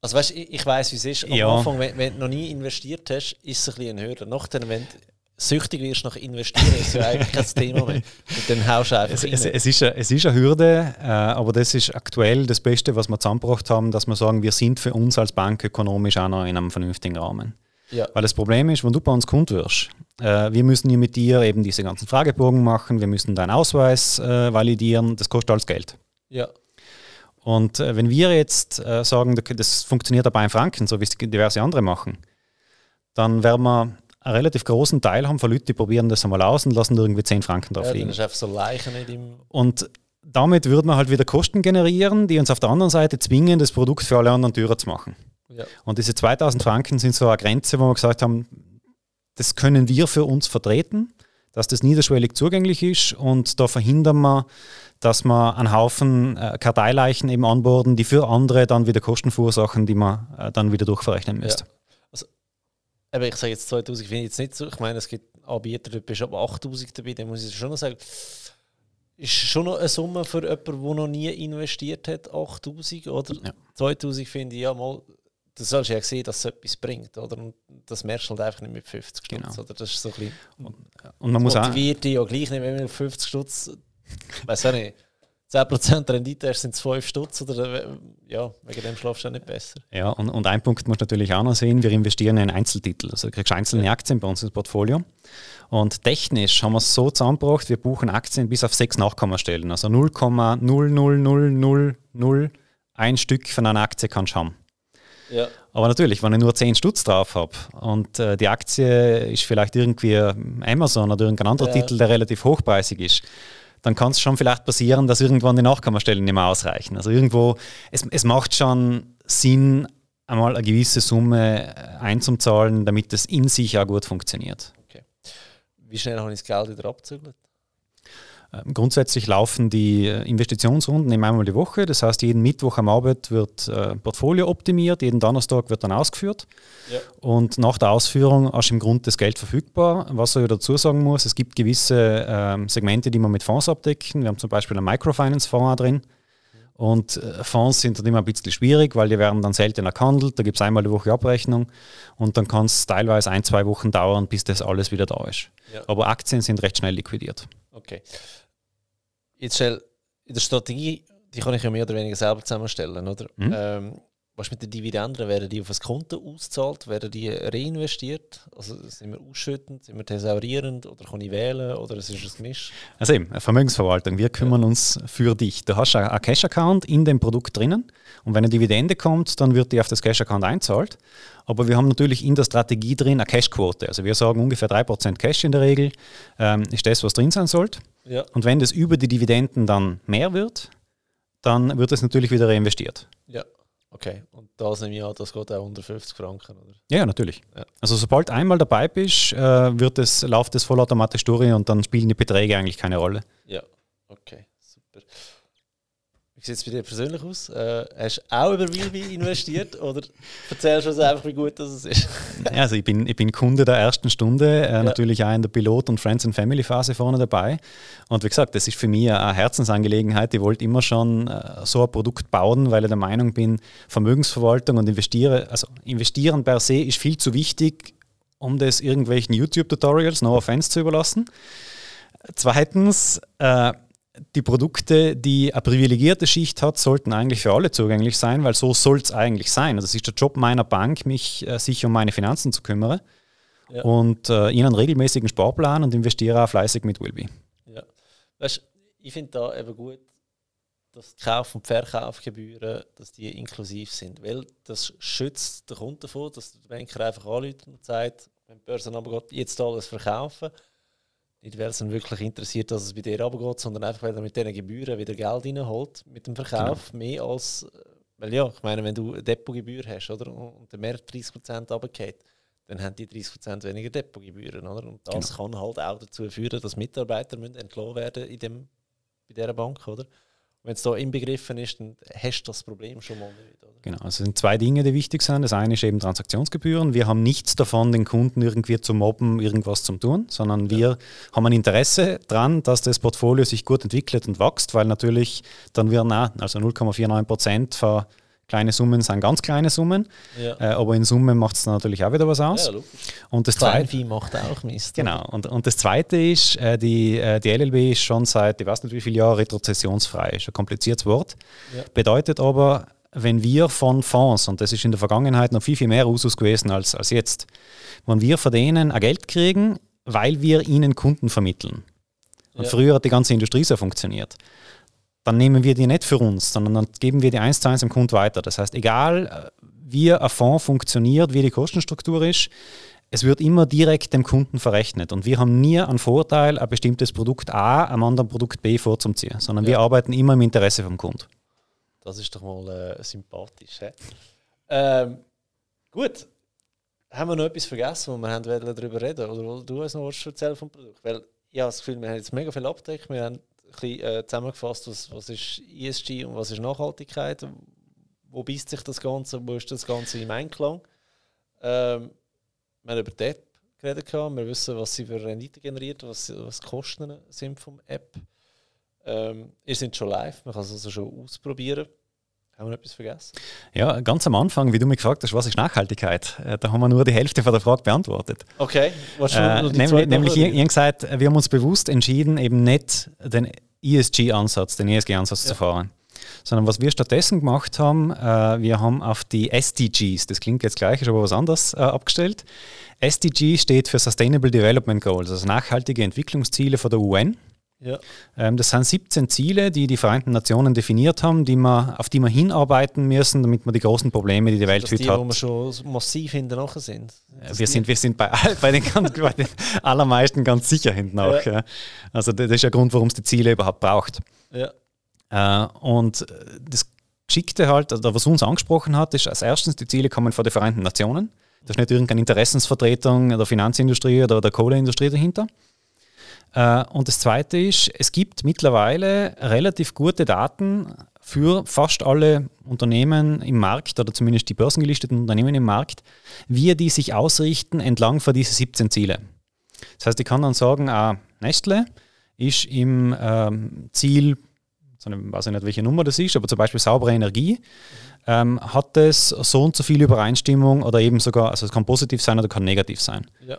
Also weißt, ich, ich weiß, wie es ist. Am ja. Anfang, wenn, wenn, du noch nie investiert hast, ist es ein bisschen ein Hürde. Nachdem, wenn du süchtig wirst nach investieren, ist ja eigentlich kein Thema mehr. Und dann haust du einfach es, es, es, ist eine, es ist eine Hürde, äh, aber das ist aktuell das Beste, was wir zusammengebracht haben, dass wir sagen, wir sind für uns als Bank ökonomisch auch noch in einem vernünftigen Rahmen. Ja. Weil das Problem ist, wenn du bei uns Kunde wirst, äh, wir müssen hier mit dir eben diese ganzen Fragebogen machen, wir müssen deinen Ausweis äh, validieren, das kostet alles Geld. Ja. Und äh, wenn wir jetzt äh, sagen, das funktioniert aber in Franken, so wie es diverse andere machen, dann werden wir einen relativ großen Teil haben von Leuten, die probieren das einmal aus und lassen irgendwie 10 Franken drauf ja, liegen. So. Und damit würde man halt wieder Kosten generieren, die uns auf der anderen Seite zwingen, das Produkt für alle anderen teurer zu machen. Ja. Und diese 2000 Franken sind so eine Grenze, wo wir gesagt haben, das können wir für uns vertreten, dass das niederschwellig zugänglich ist und da verhindern wir, dass wir einen Haufen äh, Karteileichen eben anborden, die für andere dann wieder Kosten verursachen, die man äh, dann wieder durchverrechnen müsste. Ja. Also, aber ich sage jetzt 2000, finde ich jetzt nicht so. Ich meine, es gibt Anbieter, da bist du ab 8000 dabei, dann muss ich schon noch sagen, ist schon noch eine Summe für jemanden, der noch nie investiert hat, 8000 oder ja. 2000 finde ich ja mal, du sollst ja sehen, dass es etwas bringt, oder? Und das merkst du halt einfach nicht mit 50 Stutz, genau. oder? Das ist so ein bisschen, und, und man muss motiviert dich ja gleich nicht, wenn man 50 Stutz, weiß auch nicht, 10% Rendite hast, sind es 5 Stutz oder äh, ja, wegen dem schlafst du auch nicht besser. Ja, und, und ein Punkt muss natürlich auch noch sehen, wir investieren in Einzeltitel, also du kriegst einzelne Aktien bei uns ins Portfolio und technisch haben wir es so zusammengebracht, wir buchen Aktien bis auf sechs Nachkommastellen. Also 0,00001 Stück von einer Aktie kannst du haben. Ja. Aber natürlich, wenn ich nur 10 Stutz drauf habe und äh, die Aktie ist vielleicht irgendwie Amazon oder irgendein anderer ja. Titel, der relativ hochpreisig ist, dann kann es schon vielleicht passieren, dass irgendwann die Nachkommastellen nicht mehr ausreichen. Also irgendwo, es, es macht schon Sinn, einmal eine gewisse Summe einzuzahlen, damit es in sich auch gut funktioniert. Wie schnell habe ich das Geld wieder abzügelt? Ähm, grundsätzlich laufen die äh, Investitionsrunden immer einmal die Woche. Das heißt, jeden Mittwoch am Abend wird äh, Portfolio optimiert, jeden Donnerstag wird dann ausgeführt. Ja. Und nach der Ausführung du im Grunde das Geld verfügbar. Was ich dazu sagen muss, es gibt gewisse ähm, Segmente, die man mit Fonds abdecken. Wir haben zum Beispiel einen Microfinance-Fonds drin. Und äh, Fonds sind dann immer ein bisschen schwierig, weil die werden dann seltener gehandelt. Da gibt es einmal die Woche Abrechnung und dann kann es teilweise ein, zwei Wochen dauern, bis das alles wieder da ist. Ja. Aber Aktien sind recht schnell liquidiert. Okay. Jetzt schnell, in der Strategie, die kann ich ja mehr oder weniger selber zusammenstellen, oder? Mhm. Ähm, was mit den Dividenden? Werden die auf das Konto ausgezahlt? Werden die reinvestiert? Also sind wir ausschüttend, sind wir thesaurierend oder kann ich wählen oder ist es ein Gemisch? Also eben, Vermögensverwaltung. Wir kümmern ja. uns für dich. Du hast einen Cash-Account in dem Produkt drinnen und wenn eine Dividende kommt, dann wird die auf das Cash-Account einzahlt. Aber wir haben natürlich in der Strategie drin eine Cash-Quote. Also wir sagen ungefähr 3% Cash in der Regel ähm, ist das, was drin sein sollte. Ja. Und wenn das über die Dividenden dann mehr wird, dann wird es natürlich wieder reinvestiert. Ja. Okay, und das nehme ich an, das geht auch unter 50 Franken, oder? Ja, natürlich. Ja. Also sobald einmal dabei bist, äh, wird es, läuft es vollautomatisch durch und dann spielen die Beträge eigentlich keine Rolle. Ja, okay, sieht es bei dir persönlich aus? Äh, hast du auch über Wilby investiert oder erzählst du uns einfach, wie gut das ist? ja, also ich bin, ich bin Kunde der ersten Stunde, äh, ja. natürlich auch in der Pilot- und Friends and Family Phase vorne dabei. Und wie gesagt, das ist für mich eine Herzensangelegenheit. Ich wollte immer schon äh, so ein Produkt bauen, weil ich der Meinung bin, Vermögensverwaltung und investiere, also investieren per se ist viel zu wichtig, um das irgendwelchen YouTube-Tutorials, no offense, zu überlassen. Zweitens, äh, die Produkte, die eine privilegierte Schicht hat, sollten eigentlich für alle zugänglich sein, weil so soll es eigentlich sein. Also das ist der Job meiner Bank, mich äh, sich um meine Finanzen zu kümmern ja. und äh, ihnen einen regelmäßigen Sparplan und investiere auch fleißig mit Wilby. Ja. Weißt, ich finde da eben gut, dass die Kauf- und Verkaufgebühren dass die inklusiv sind, weil das schützt den Kunden davor, dass der Banker einfach anruft und sagt, wenn die Börse jetzt alles verkaufen nicht, weil es ihn wirklich interessiert, dass es bei dir runtergeht, sondern einfach, weil er mit diesen Gebühren wieder Geld reinholt mit dem Verkauf. Genau. Mehr als, weil ja, ich meine, wenn du eine Depotgebühr hast oder, und der Markt 30% runtergeht, dann haben die 30% weniger Depotgebühren. Oder? Und das genau. kann halt auch dazu führen, dass Mitarbeiter müssen entlassen werden in dem, bei dieser Bank. Oder? Wenn es da inbegriffen ist, dann hast du das Problem schon mal nicht. Oder? Genau, also es sind zwei Dinge, die wichtig sind. Das eine ist eben Transaktionsgebühren. Wir haben nichts davon, den Kunden irgendwie zu mobben, irgendwas zu tun, sondern wir ja. haben ein Interesse daran, dass das Portfolio sich gut entwickelt und wächst, weil natürlich dann wir, na, also 0,49 Prozent ver Kleine Summen sind ganz kleine Summen, ja. äh, aber in Summe macht es natürlich auch wieder was aus. Ja, und das zweite macht auch Mist. Genau. Und, und das zweite ist, äh, die, äh, die LLB ist schon seit, ich weiß nicht wie viele Jahre, retrozessionsfrei. Ist ein kompliziertes Wort. Ja. Bedeutet aber, wenn wir von Fonds, und das ist in der Vergangenheit noch viel, viel mehr Usus gewesen als, als jetzt, wenn wir von denen ein Geld kriegen, weil wir ihnen Kunden vermitteln. Und früher hat die ganze Industrie so funktioniert dann nehmen wir die nicht für uns, sondern dann geben wir die eins zu eins dem Kunden weiter. Das heißt, egal äh, wie ein Fonds funktioniert, wie die Kostenstruktur ist, es wird immer direkt dem Kunden verrechnet. Und wir haben nie einen Vorteil, ein bestimmtes Produkt A einem anderen Produkt B vorzuziehen, sondern ja. wir arbeiten immer im Interesse vom Kunden. Das ist doch mal äh, sympathisch. Ähm, gut. Haben wir noch etwas vergessen, wo wir haben darüber reden Oder du hast noch was erzählen vom Produkt? Weil ich habe das Gefühl, wir haben jetzt mega viel abgedeckt. Wir haben bisschen äh, zusammengefasst, was, was ist ESG und was ist Nachhaltigkeit. Wo beißt sich das Ganze? Wo ist das Ganze im Einklang? Ähm, wir haben über die App geredet. Wir wissen, was sie für Rendite generiert, was, was die Kosten sind vom App. Ähm, ihr seid schon live, man kann es also schon ausprobieren. Haben wir etwas vergessen? Ja, ganz am Anfang, wie du mich gefragt hast, was ist Nachhaltigkeit? Äh, da haben wir nur die Hälfte von der Frage beantwortet. Okay, was schon äh, nämlich, nämlich ich, ich gesagt, wir haben uns bewusst entschieden, eben nicht den ESG-Ansatz, den ESG-Ansatz ja. zu fahren. Sondern was wir stattdessen gemacht haben, äh, wir haben auf die SDGs, das klingt jetzt gleich, ist aber was anderes, äh, abgestellt. SDG steht für Sustainable Development Goals, also nachhaltige Entwicklungsziele von der UN. Ja. Ähm, das sind 17 Ziele, die die Vereinten Nationen definiert haben, die wir, auf die wir hinarbeiten müssen, damit wir die großen Probleme, die die Welt heute die, hat. Wo wir schon massiv hinten nachher sind. wir sind, wir sind bei, bei, den, bei den allermeisten ganz sicher hinten. Ja. Ja. Also das ist der Grund, warum es die Ziele überhaupt braucht. Ja. Äh, und das Geschickte halt, also was uns angesprochen hat, ist als erstens, die Ziele kommen von den Vereinten Nationen. Da ist nicht irgendeine Interessensvertretung der Finanzindustrie oder der Kohleindustrie dahinter. Äh, und das Zweite ist, es gibt mittlerweile relativ gute Daten für fast alle Unternehmen im Markt oder zumindest die börsengelisteten Unternehmen im Markt, wie die sich ausrichten entlang von diesen 17 Ziele. Das heißt, ich kann dann sagen, ah, Nestle ist im ähm, Ziel, ich weiß nicht, welche Nummer das ist, aber zum Beispiel saubere Energie, ähm, hat es so und so viel Übereinstimmung oder eben sogar, also es kann positiv sein oder kann negativ sein. Ja.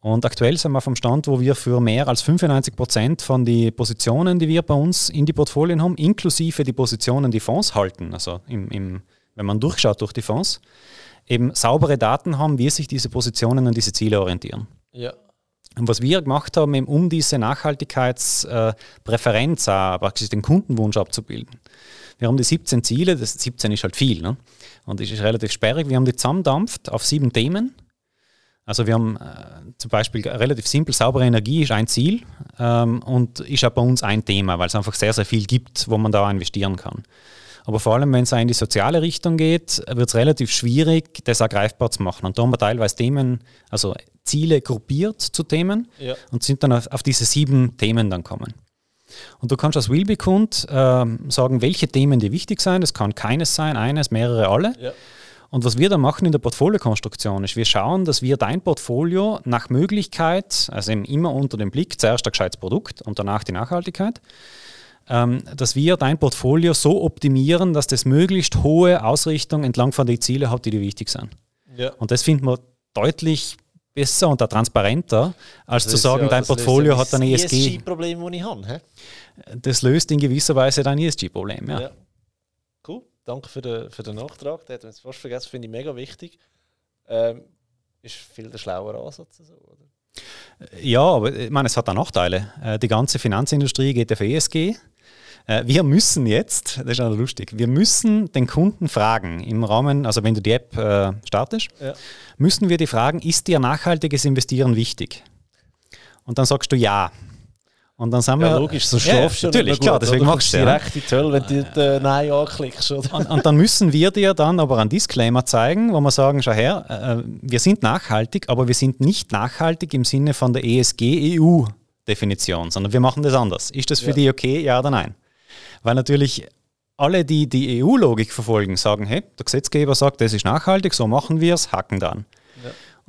Und aktuell sind wir vom Stand, wo wir für mehr als 95 Prozent von den Positionen, die wir bei uns in die Portfolien haben, inklusive die Positionen, die Fonds halten, also im, im, wenn man durchschaut durch die Fonds, eben saubere Daten haben, wie sich diese Positionen an diese Ziele orientieren. Ja. Und was wir gemacht haben, eben um diese Nachhaltigkeitspräferenz, äh, praktisch den Kundenwunsch abzubilden. Wir haben die 17 Ziele, das 17 ist halt viel, ne? und das ist relativ sperrig. Wir haben die zusammendampft auf sieben Themen also wir haben äh, zum Beispiel relativ simpel, saubere Energie ist ein Ziel ähm, und ist auch bei uns ein Thema, weil es einfach sehr, sehr viel gibt, wo man da investieren kann. Aber vor allem, wenn es in die soziale Richtung geht, wird es relativ schwierig, das auch greifbar zu machen. Und da haben wir teilweise Themen, also Ziele gruppiert zu Themen ja. und sind dann auf, auf, diese sieben Themen dann kommen. Und du kannst als Willbekund äh, sagen, welche Themen dir wichtig sind. Das kann keines sein, eines, mehrere, alle. Ja. Und was wir da machen in der Portfoliokonstruktion ist, wir schauen, dass wir dein Portfolio nach Möglichkeit, also immer unter dem Blick, zuerst ein gescheites Produkt und danach die Nachhaltigkeit, ähm, dass wir dein Portfolio so optimieren, dass das möglichst hohe Ausrichtung entlang von den Zielen hat, die dir wichtig sind. Ja. Und das finden wir deutlich besser und transparenter, als das zu sagen, ja, dein Portfolio hat ein ESG. Das ESG-Problem, das ich habe. He? Das löst in gewisser Weise dein ESG-Problem. Ja. ja. Danke für den, für den Nachtrag. Den hat man fast vergessen, finde ich mega wichtig. Ähm, ist viel der schlauere Ansatz. So, oder? Ja, aber ich meine, es hat auch Nachteile. Äh, die ganze Finanzindustrie geht auf ESG. Äh, wir müssen jetzt, das ist auch lustig, wir müssen den Kunden fragen im Rahmen, also wenn du die App äh, startest, ja. müssen wir die fragen, ist dir nachhaltiges Investieren wichtig? Und dann sagst du ja. Und dann sind ja, wir, logisch, so schlafst ja, Natürlich, klar, deswegen machst du direkt in toll, wenn du äh, Nein anklickst. Oder? Und, und, dann müssen wir dir dann aber einen Disclaimer zeigen, wo wir sagen, schau her, äh, wir sind nachhaltig, aber wir sind nicht nachhaltig im Sinne von der ESG-EU-Definition, sondern wir machen das anders. Ist das für ja. die okay, ja oder nein? Weil natürlich alle, die die EU-Logik verfolgen, sagen, hey, der Gesetzgeber sagt, das ist nachhaltig, so machen wir es, hacken dann.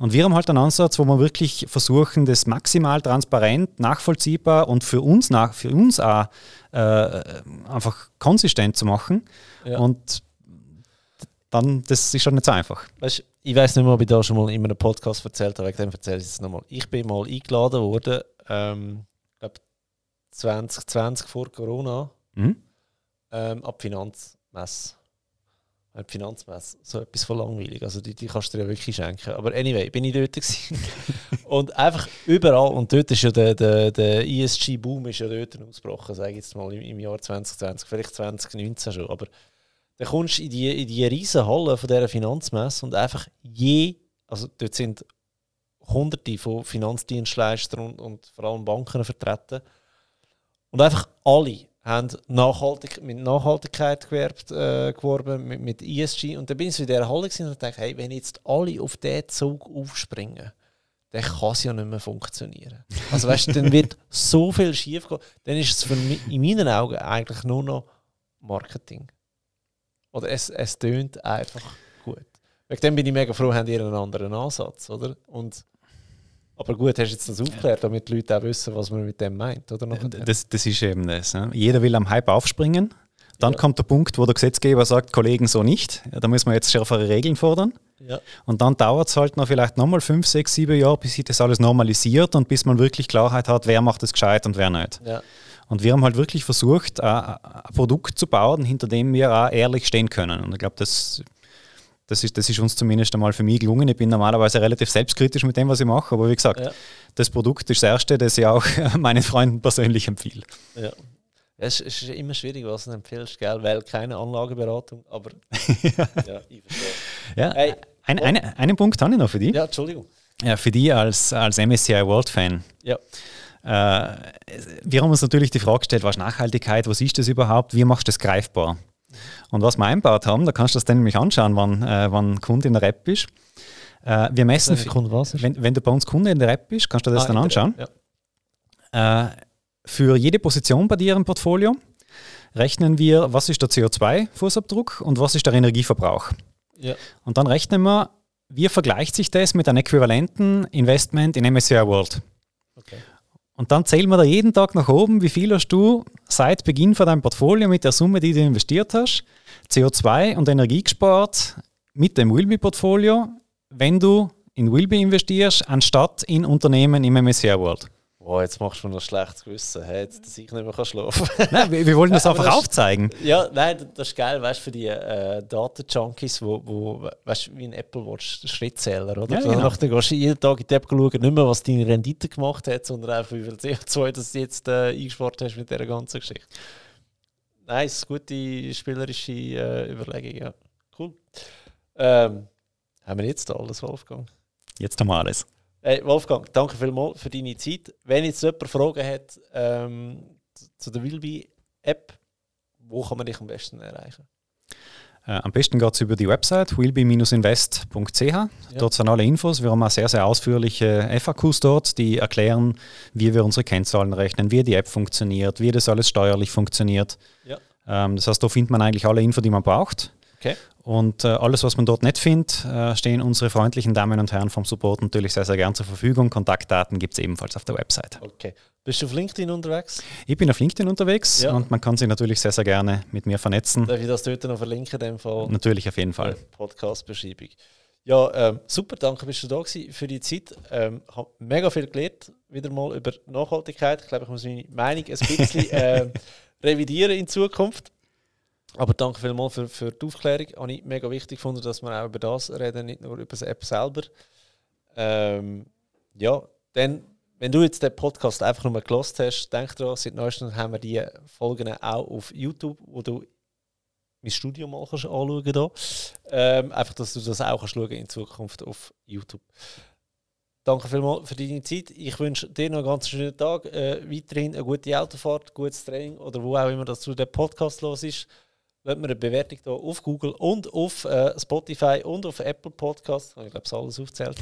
Und wir haben halt einen Ansatz, wo wir wirklich versuchen, das maximal transparent, nachvollziehbar und für uns, nach, für uns auch äh, einfach konsistent zu machen. Ja. Und dann, das ist schon nicht so einfach. Weißt, ich weiß nicht mehr, ob ich da schon mal in einem Podcast erzählt habe, wegen dem erzähle ich es nochmal. Ich bin mal eingeladen worden, ähm, glaube 2020 vor Corona, mhm. ähm, ab Finanzmesse die Finanzmesse, so etwas von langweilig. Also die, die kannst du dir ja wirklich schenken. Aber anyway, bin ich dort gewesen. Und einfach überall, und dort ist ja der, der, der ESG-Boom ist ja dort ausgebrochen, sage ich jetzt mal im, im Jahr 2020, vielleicht 2019 schon, aber dann kommst du in die, in die riesen Halle von dieser Finanzmesse und einfach je, also dort sind hunderte von Finanzdienstleistern und, und vor allem Banken vertreten und einfach alle haben nachhaltig, mit Nachhaltigkeit gewerbt, äh, geworben, mit, mit ESG. Und dann bin ich so in dieser Halle und dachte, hey, wenn jetzt alle auf diesen Zug aufspringen, dann kann es ja nicht mehr funktionieren. Also weißt du, dann wird so viel schief gehen. Dann ist es für mich, in meinen Augen eigentlich nur noch Marketing. Oder es, es tönt einfach gut. Wegen dem bin ich mega froh, haben ihr einen anderen Ansatz, oder? Und aber gut, hast du jetzt das aufgeklärt, damit die Leute auch wissen, was man mit dem meint, oder? Das, das ist eben das. Ne? Jeder will am Hype aufspringen. Dann ja. kommt der Punkt, wo der Gesetzgeber sagt, Kollegen, so nicht. Ja, da müssen wir jetzt schärfere Regeln fordern. Ja. Und dann dauert es halt noch vielleicht nochmal fünf, sechs, sieben Jahre, bis sich das alles normalisiert und bis man wirklich Klarheit hat, wer macht es gescheit und wer nicht. Und wir haben halt wirklich versucht, ein Produkt zu bauen, hinter dem wir auch ehrlich stehen können. Und ich glaube, das das ist, das ist uns zumindest einmal für mich gelungen. Ich bin normalerweise relativ selbstkritisch mit dem, was ich mache, aber wie gesagt, ja. das Produkt ist das erste, das ich auch meinen Freunden persönlich empfehle. Ja. Es ist immer schwierig, was du empfiehlst, gell? weil keine Anlageberatung, aber ja. ja, ich verstehe. Ja, hey, ein, eine, einen Punkt habe ich noch für dich. Ja, Entschuldigung. Ja, für dich als, als MSCI World Fan. Ja. Äh, wir haben uns natürlich die Frage gestellt, was ist Nachhaltigkeit, was ist das überhaupt, wie machst du das greifbar? Und was wir eingebaut haben, da kannst du das dann nämlich anschauen, wann, äh, wann Kunde in der App ist. Äh, wir messen, wenn, wenn, du bei uns Kunde in der App bist, kannst du das ah, dann anschauen. App, ja. äh, für jede Position bei dir im Portfolio rechnen wir, was ist der CO2-Fußabdruck und was ist der Energieverbrauch. Ja. Und dann rechnen wir, wie vergleicht sich das mit einem äquivalenten Investment in MSCI World. Okay. Und dann zählen wir da jeden Tag nach oben, wie viel hast du seit Beginn von deinem Portfolio mit der Summe, die du investiert hast, CO2 und Energie gespart mit dem Wilby-Portfolio, wenn du in Wilby investierst, anstatt in Unternehmen im MSCI World. Wow, jetzt machst du mir noch schlechtes Gewissen, hey, jetzt, dass ich nicht mehr schlafen kann. nein, wir, wir wollen das einfach das aufzeigen. Ja, nein, das ist geil, weißt du, für die äh, Daten-Junkies, wo, wo, weißt du, wie ein Apple Watch, Schrittzähler, oder? Ja, genau. Dann gehst du jeden Tag in die App schauen, nicht mehr, was deine Rendite gemacht hat, sondern einfach, wie viel CO2 du jetzt äh, eingespart hast mit dieser ganzen Geschichte. Nice, gute spielerische äh, Überlegung, ja. Cool. Ähm, haben wir jetzt da alles, Wolfgang? Jetzt haben wir alles. Hey Wolfgang, danke vielmals für deine Zeit. Wenn jetzt jemand Fragen hat ähm, zu der Wilby-App, wo kann man dich am besten erreichen? Äh, am besten geht es über die Website willby-invest.ch. Ja. Dort sind alle Infos. Wir haben auch sehr, sehr ausführliche FAQs dort, die erklären, wie wir unsere Kennzahlen rechnen, wie die App funktioniert, wie das alles steuerlich funktioniert. Ja. Ähm, das heißt, da findet man eigentlich alle Infos, die man braucht. Okay. Und äh, alles, was man dort nicht findet, äh, stehen unsere freundlichen Damen und Herren vom Support natürlich sehr, sehr gern zur Verfügung. Kontaktdaten gibt es ebenfalls auf der Website. Okay. Bist du auf LinkedIn unterwegs? Ich bin auf LinkedIn unterwegs ja. und man kann sich natürlich sehr, sehr gerne mit mir vernetzen. Darf ich das dort noch verlinken? In dem Fall? Natürlich, auf jeden Fall. Podcast-Beschreibung. Ja, ähm, super, danke, bist du da gewesen für die Zeit. Ähm, habe mega viel gelernt, wieder mal über Nachhaltigkeit. Ich glaube, ich muss meine Meinung ein bisschen äh, revidieren in Zukunft. Aber danke vielmals für, für die Aufklärung. Habe ich mega wichtig gefunden, dass wir auch über das reden, nicht nur über die App selber. Ähm, ja, dann, wenn du jetzt den Podcast einfach nur gelost hast, denk dran, seit neuestem haben wir die Folgen auch auf YouTube, wo du mein Studio mal kannst anschauen kannst. Ähm, einfach, dass du das auch kannst in Zukunft auf YouTube. Danke vielmals für deine Zeit. Ich wünsche dir noch einen ganz schönen Tag. Äh, weiterhin eine gute Autofahrt, gutes Training oder wo auch immer das zu dem Podcast los ist wenn wir eine Bewertung hier auf Google und auf äh, Spotify und auf Apple Podcasts, ich glaube, es alles aufzählt.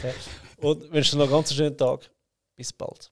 und wünsche noch einen ganz schönen Tag. Bis bald.